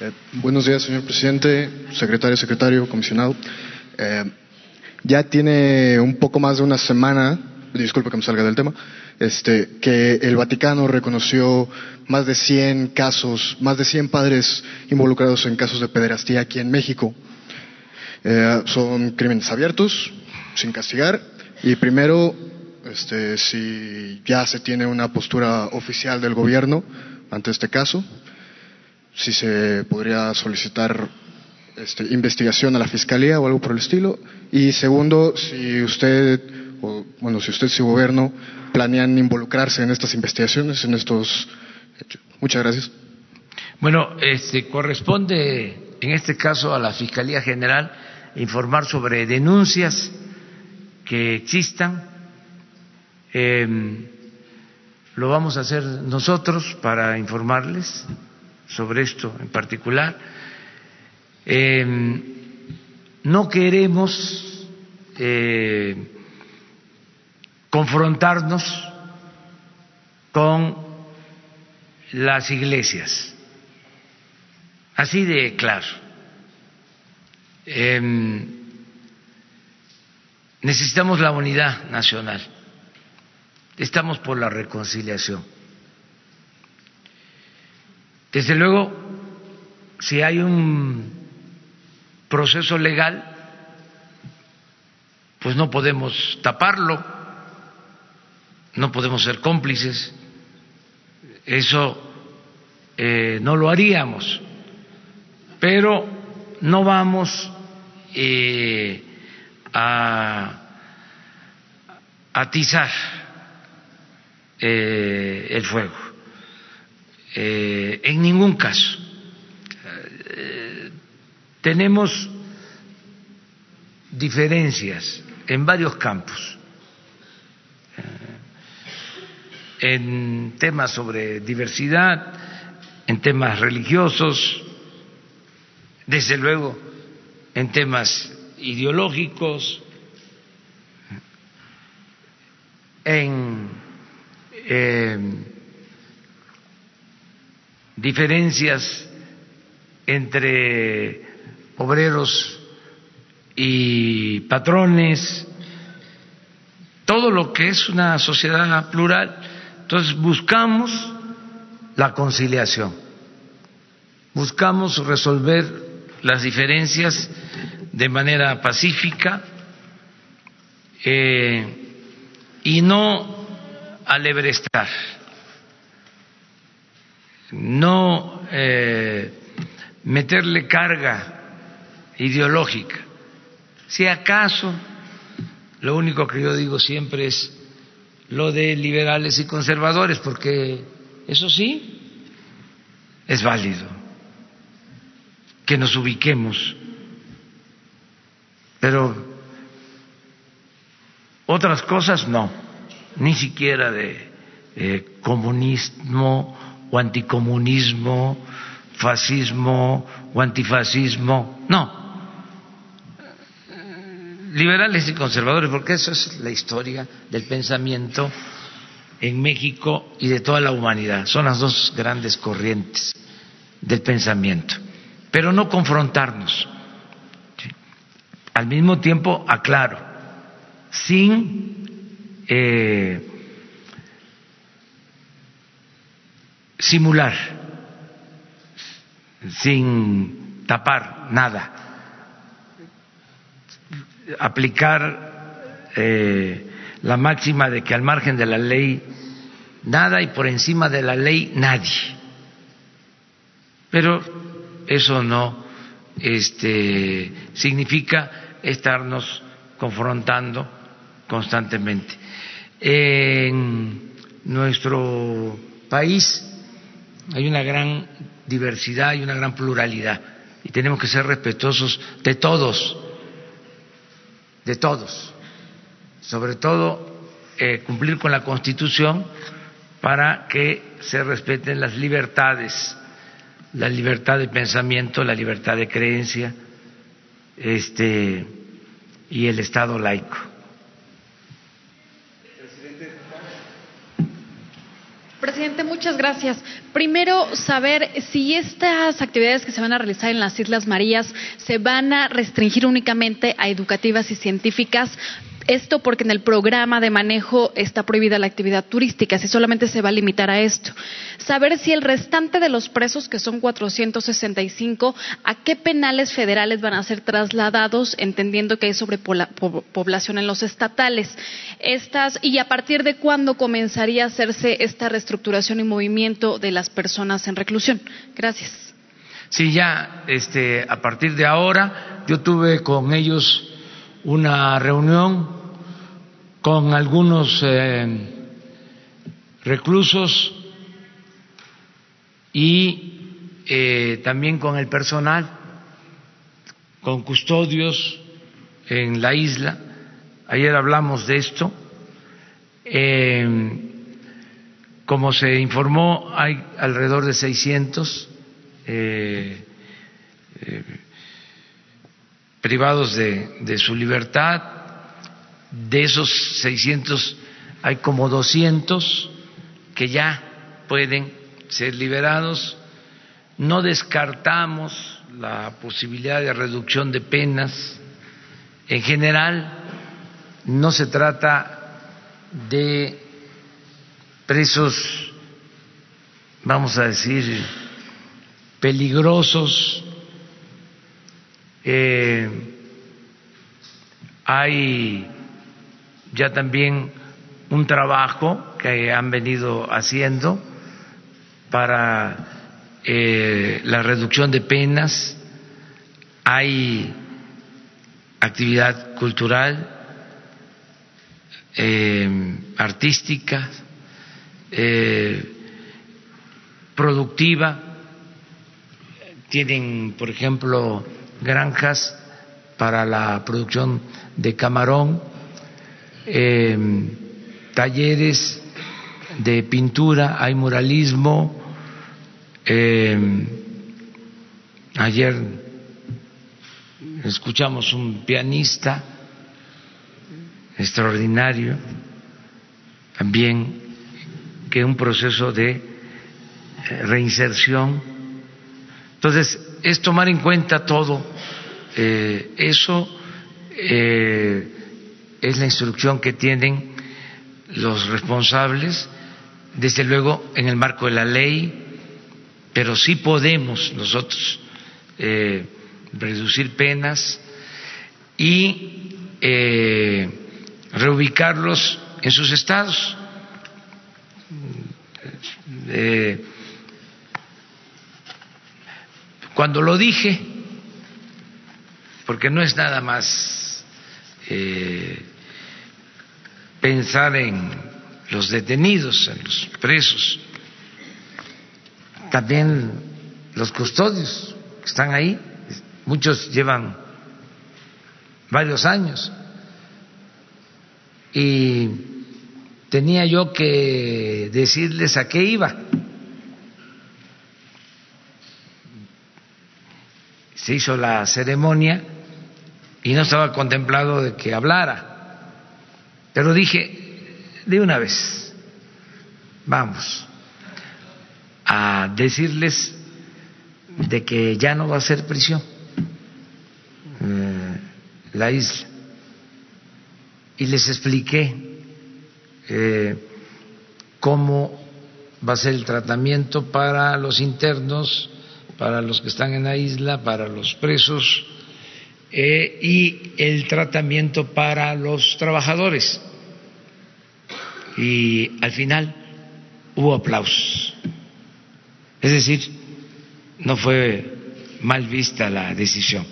Eh, buenos días, señor presidente, secretario, secretario, comisionado. Eh, ya tiene un poco más de una semana, disculpe que me salga del tema, este, que el Vaticano reconoció más de 100 casos, más de 100 padres involucrados en casos de pederastía aquí en México. Eh, son crímenes abiertos, sin castigar, y primero, este, si ya se tiene una postura oficial del gobierno ante este caso, si se podría solicitar este, investigación a la fiscalía o algo por el estilo. Y segundo, si usted, o, bueno, si usted, su gobierno, planean involucrarse en estas investigaciones, en estos hechos. Muchas gracias. Bueno, este, corresponde en este caso a la Fiscalía General informar sobre denuncias que existan. Eh, lo vamos a hacer nosotros para informarles sobre esto en particular. Eh, no queremos eh, confrontarnos con las iglesias, así de claro. Eh, necesitamos la unidad nacional, estamos por la reconciliación. Desde luego, si hay un proceso legal, pues no podemos taparlo, no podemos ser cómplices, eso eh, no lo haríamos, pero no vamos eh, a atizar eh, el fuego eh, en ningún caso. Tenemos diferencias en varios campos, en temas sobre diversidad, en temas religiosos, desde luego en temas ideológicos, en diferencias entre obreros y patrones, todo lo que es una sociedad plural. Entonces buscamos la conciliación, buscamos resolver las diferencias de manera pacífica eh, y no alebrestar no eh, meterle carga ideológica. Si acaso, lo único que yo digo siempre es lo de liberales y conservadores, porque eso sí es válido, que nos ubiquemos, pero otras cosas no. ni siquiera de eh, comunismo o anticomunismo, fascismo o antifascismo, no. Liberales y conservadores, porque eso es la historia del pensamiento en México y de toda la humanidad. Son las dos grandes corrientes del pensamiento. Pero no confrontarnos. Al mismo tiempo, aclaro, sin eh, simular, sin tapar nada, aplicar eh, la máxima de que al margen de la ley nada y por encima de la ley nadie. Pero eso no este, significa estarnos confrontando constantemente. En nuestro país hay una gran diversidad y una gran pluralidad y tenemos que ser respetuosos de todos, de todos, sobre todo eh, cumplir con la Constitución para que se respeten las libertades, la libertad de pensamiento, la libertad de creencia, este y el Estado laico. Presidente, muchas gracias. Primero, saber si estas actividades que se van a realizar en las Islas Marías se van a restringir únicamente a educativas y científicas esto porque en el programa de manejo está prohibida la actividad turística, si solamente se va a limitar a esto. Saber si el restante de los presos, que son 465, a qué penales federales van a ser trasladados, entendiendo que hay sobrepoblación en los estatales. Estas, y a partir de cuándo comenzaría a hacerse esta reestructuración y movimiento de las personas en reclusión. Gracias. Sí, ya este, a partir de ahora yo tuve con ellos una reunión con algunos eh, reclusos y eh, también con el personal, con custodios en la isla. Ayer hablamos de esto. Eh, como se informó, hay alrededor de 600 privados de, su libertad. De esos 600 hay como 200 que ya pueden ser liberados. No descartamos la posibilidad de reducción de penas. En general, no se trata de presos, vamos a decir, peligrosos, eh, hay ya también un trabajo que han venido haciendo para eh, la reducción de penas, hay actividad cultural, eh, artística, productiva, tienen, por ejemplo, granjas para la producción de camarón, em, talleres de pintura, hay muralismo. Em, ayer escuchamos un pianista extraordinario, también que un proceso de reinserción. Entonces, es tomar en cuenta todo eh, eso. Eh, es la instrucción que tienen los responsables, desde luego en el marco de la ley, pero sí podemos nosotros eh, reducir penas y reubicarlos en sus estados. Cuando lo dije, porque no es nada más eh, pensar en los detenidos, en los presos, también los custodios que están ahí, muchos llevan varios años y tenía yo que decirles a qué iba. Se hizo la ceremonia y no estaba contemplado de que hablara, pero dije, de una vez, vamos a decirles de que ya no va a ser prisión eh, la isla. Y les expliqué eh, cómo va a ser el tratamiento para los internos, para los que están en la isla, para los presos eh, y el tratamiento para los trabajadores. Y al final hubo aplausos. Es decir, no fue mal vista la decisión.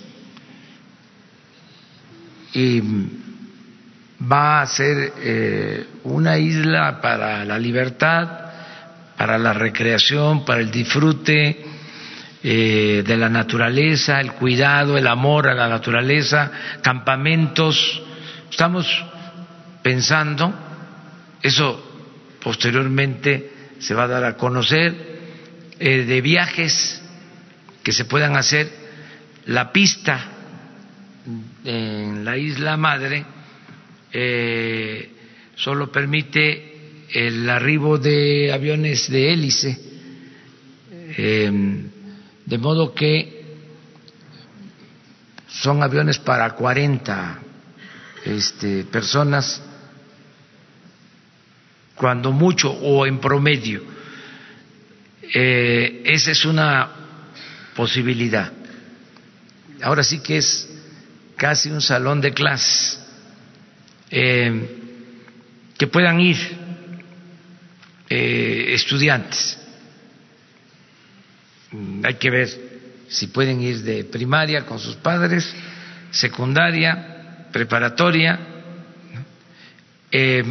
Y va a ser eh, una isla para la libertad, para la recreación, para el disfrute eh, de la naturaleza, el cuidado, el amor a la naturaleza, campamentos. Estamos pensando, eso posteriormente se va a dar a conocer, eh, de viajes que se puedan hacer, la pista en la isla madre, eh, solo permite el arribo de aviones de hélice, de modo que son aviones para 40 este, personas, cuando mucho o en promedio. Eh, esa es una posibilidad. Ahora sí que es casi un salón de clases eh, que puedan ir eh, estudiantes. Mm, hay que ver si pueden ir de primaria con sus padres, secundaria, preparatoria, eh,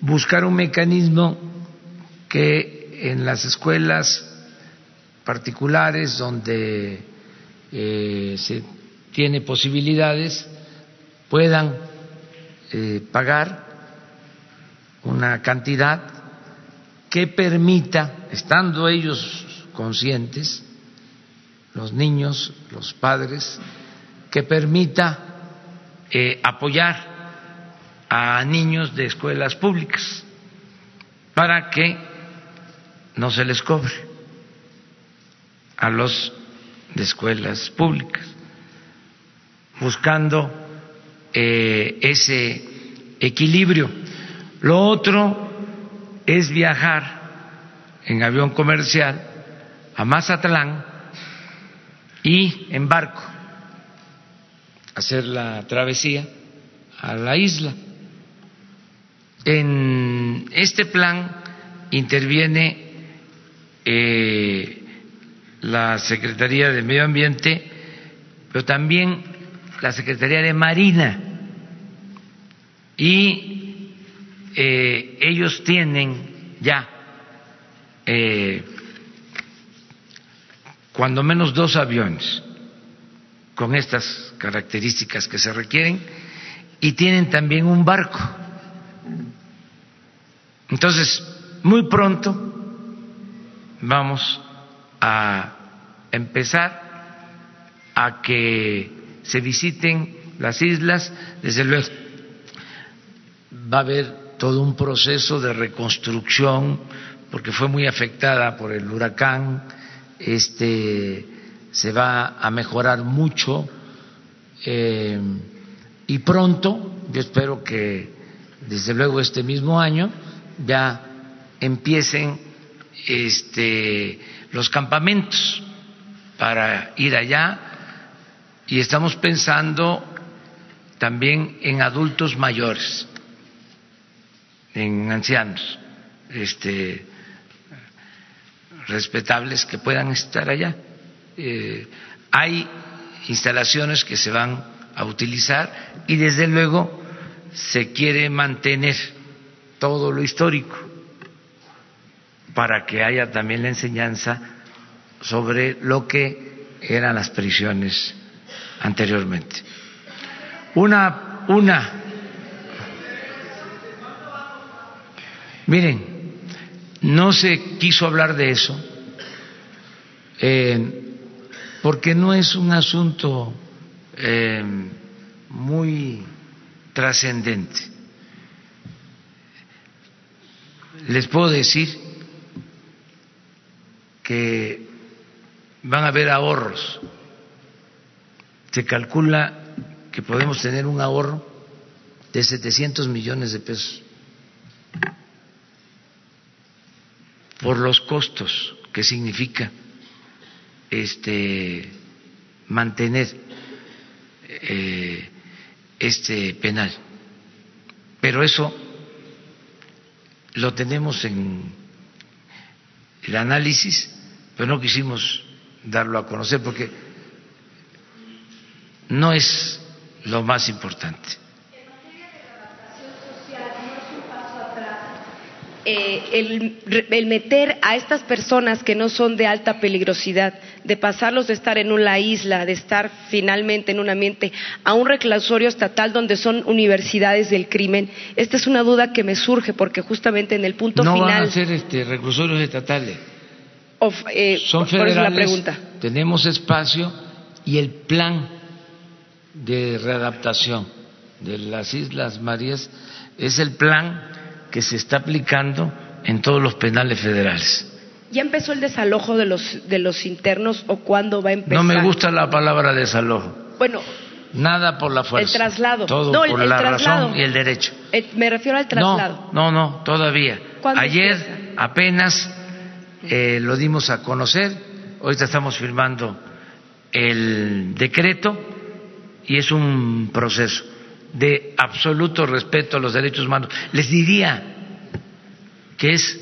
buscar un mecanismo que en las escuelas particulares donde se tiene posibilidades puedan eh, pagar una cantidad que permita, estando ellos conscientes, los niños, los padres, que permita eh, apoyar a niños de escuelas públicas para que no se les cobre a los de escuelas públicas, buscando eh, ese equilibrio. Lo otro es viajar en avión comercial a Mazatlán y en barco hacer la travesía a la isla. En este plan interviene eh, la Secretaría de Medio Ambiente, pero también la Secretaría de Marina y eh, ellos tienen ya eh, cuando menos dos aviones con estas características que se requieren y tienen también un barco. Entonces, muy pronto vamos a empezar a que se visiten las islas, desde luego va a haber todo un proceso de reconstrucción porque fue muy afectada por el huracán, este se va a mejorar mucho eh, y pronto, yo espero que desde luego este mismo año ya empiecen este, los campamentos para ir allá y estamos pensando también en adultos mayores, en ancianos, este, respetables que puedan estar allá. Eh, hay instalaciones que se van a utilizar y desde luego se quiere mantener todo lo histórico para que haya también la enseñanza sobre lo que eran las prisiones anteriormente. Una, una, Miren, no se quiso hablar de eso eh, porque no es un asunto eh, muy trascendente. Les puedo decir que van a haber ahorros. Se calcula que podemos tener un ahorro de 700 millones de pesos por los costos que significa este mantener eh, este penal. Pero eso lo tenemos en el análisis, pero no quisimos darlo a conocer porque no es lo más importante. Eh, el, el, meter a estas personas que no son de alta peligrosidad, de pasarlos de estar en una isla, de estar finalmente en un ambiente, a un reclusorio estatal donde son universidades del crimen, esta es una duda que me surge porque justamente en el punto no final. No van a ser este, reclusorios estatales. Of, eh, son por federales. eso la pregunta. Tenemos espacio y el plan de readaptación de las Islas Marías es el plan que se está aplicando en todos los penales federales. ¿Ya empezó el desalojo de los, de los internos o cuándo va a empezar? No me gusta la palabra desalojo. Bueno. Nada por la fuerza. El traslado. Todo no, por el, la traslado. razón y el derecho. Eh, me refiero al traslado. No, no, no todavía. Ayer empieza? apenas eh, lo dimos a conocer. Ahorita estamos firmando el decreto y es un proceso de absoluto respeto a los derechos humanos. Les diría que es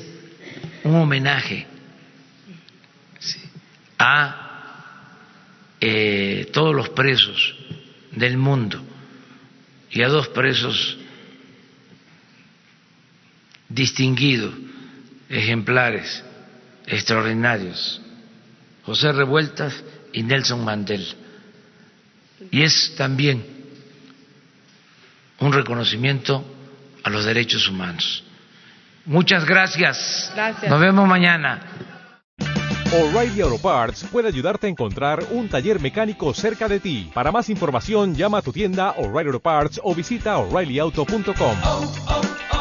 un homenaje a eh, todos los presos del mundo y a dos presos distinguidos, ejemplares, extraordinarios, José Revueltas y Nelson Mandela. Y es también un reconocimiento a los derechos humanos. Muchas gracias. gracias. Nos vemos mañana. O'Reilly Auto Parts puede ayudarte a encontrar un taller mecánico cerca de ti. Para más información, llama a tu tienda O'Reilly Auto Parts o visita oreillyauto.com. Oh, oh, oh.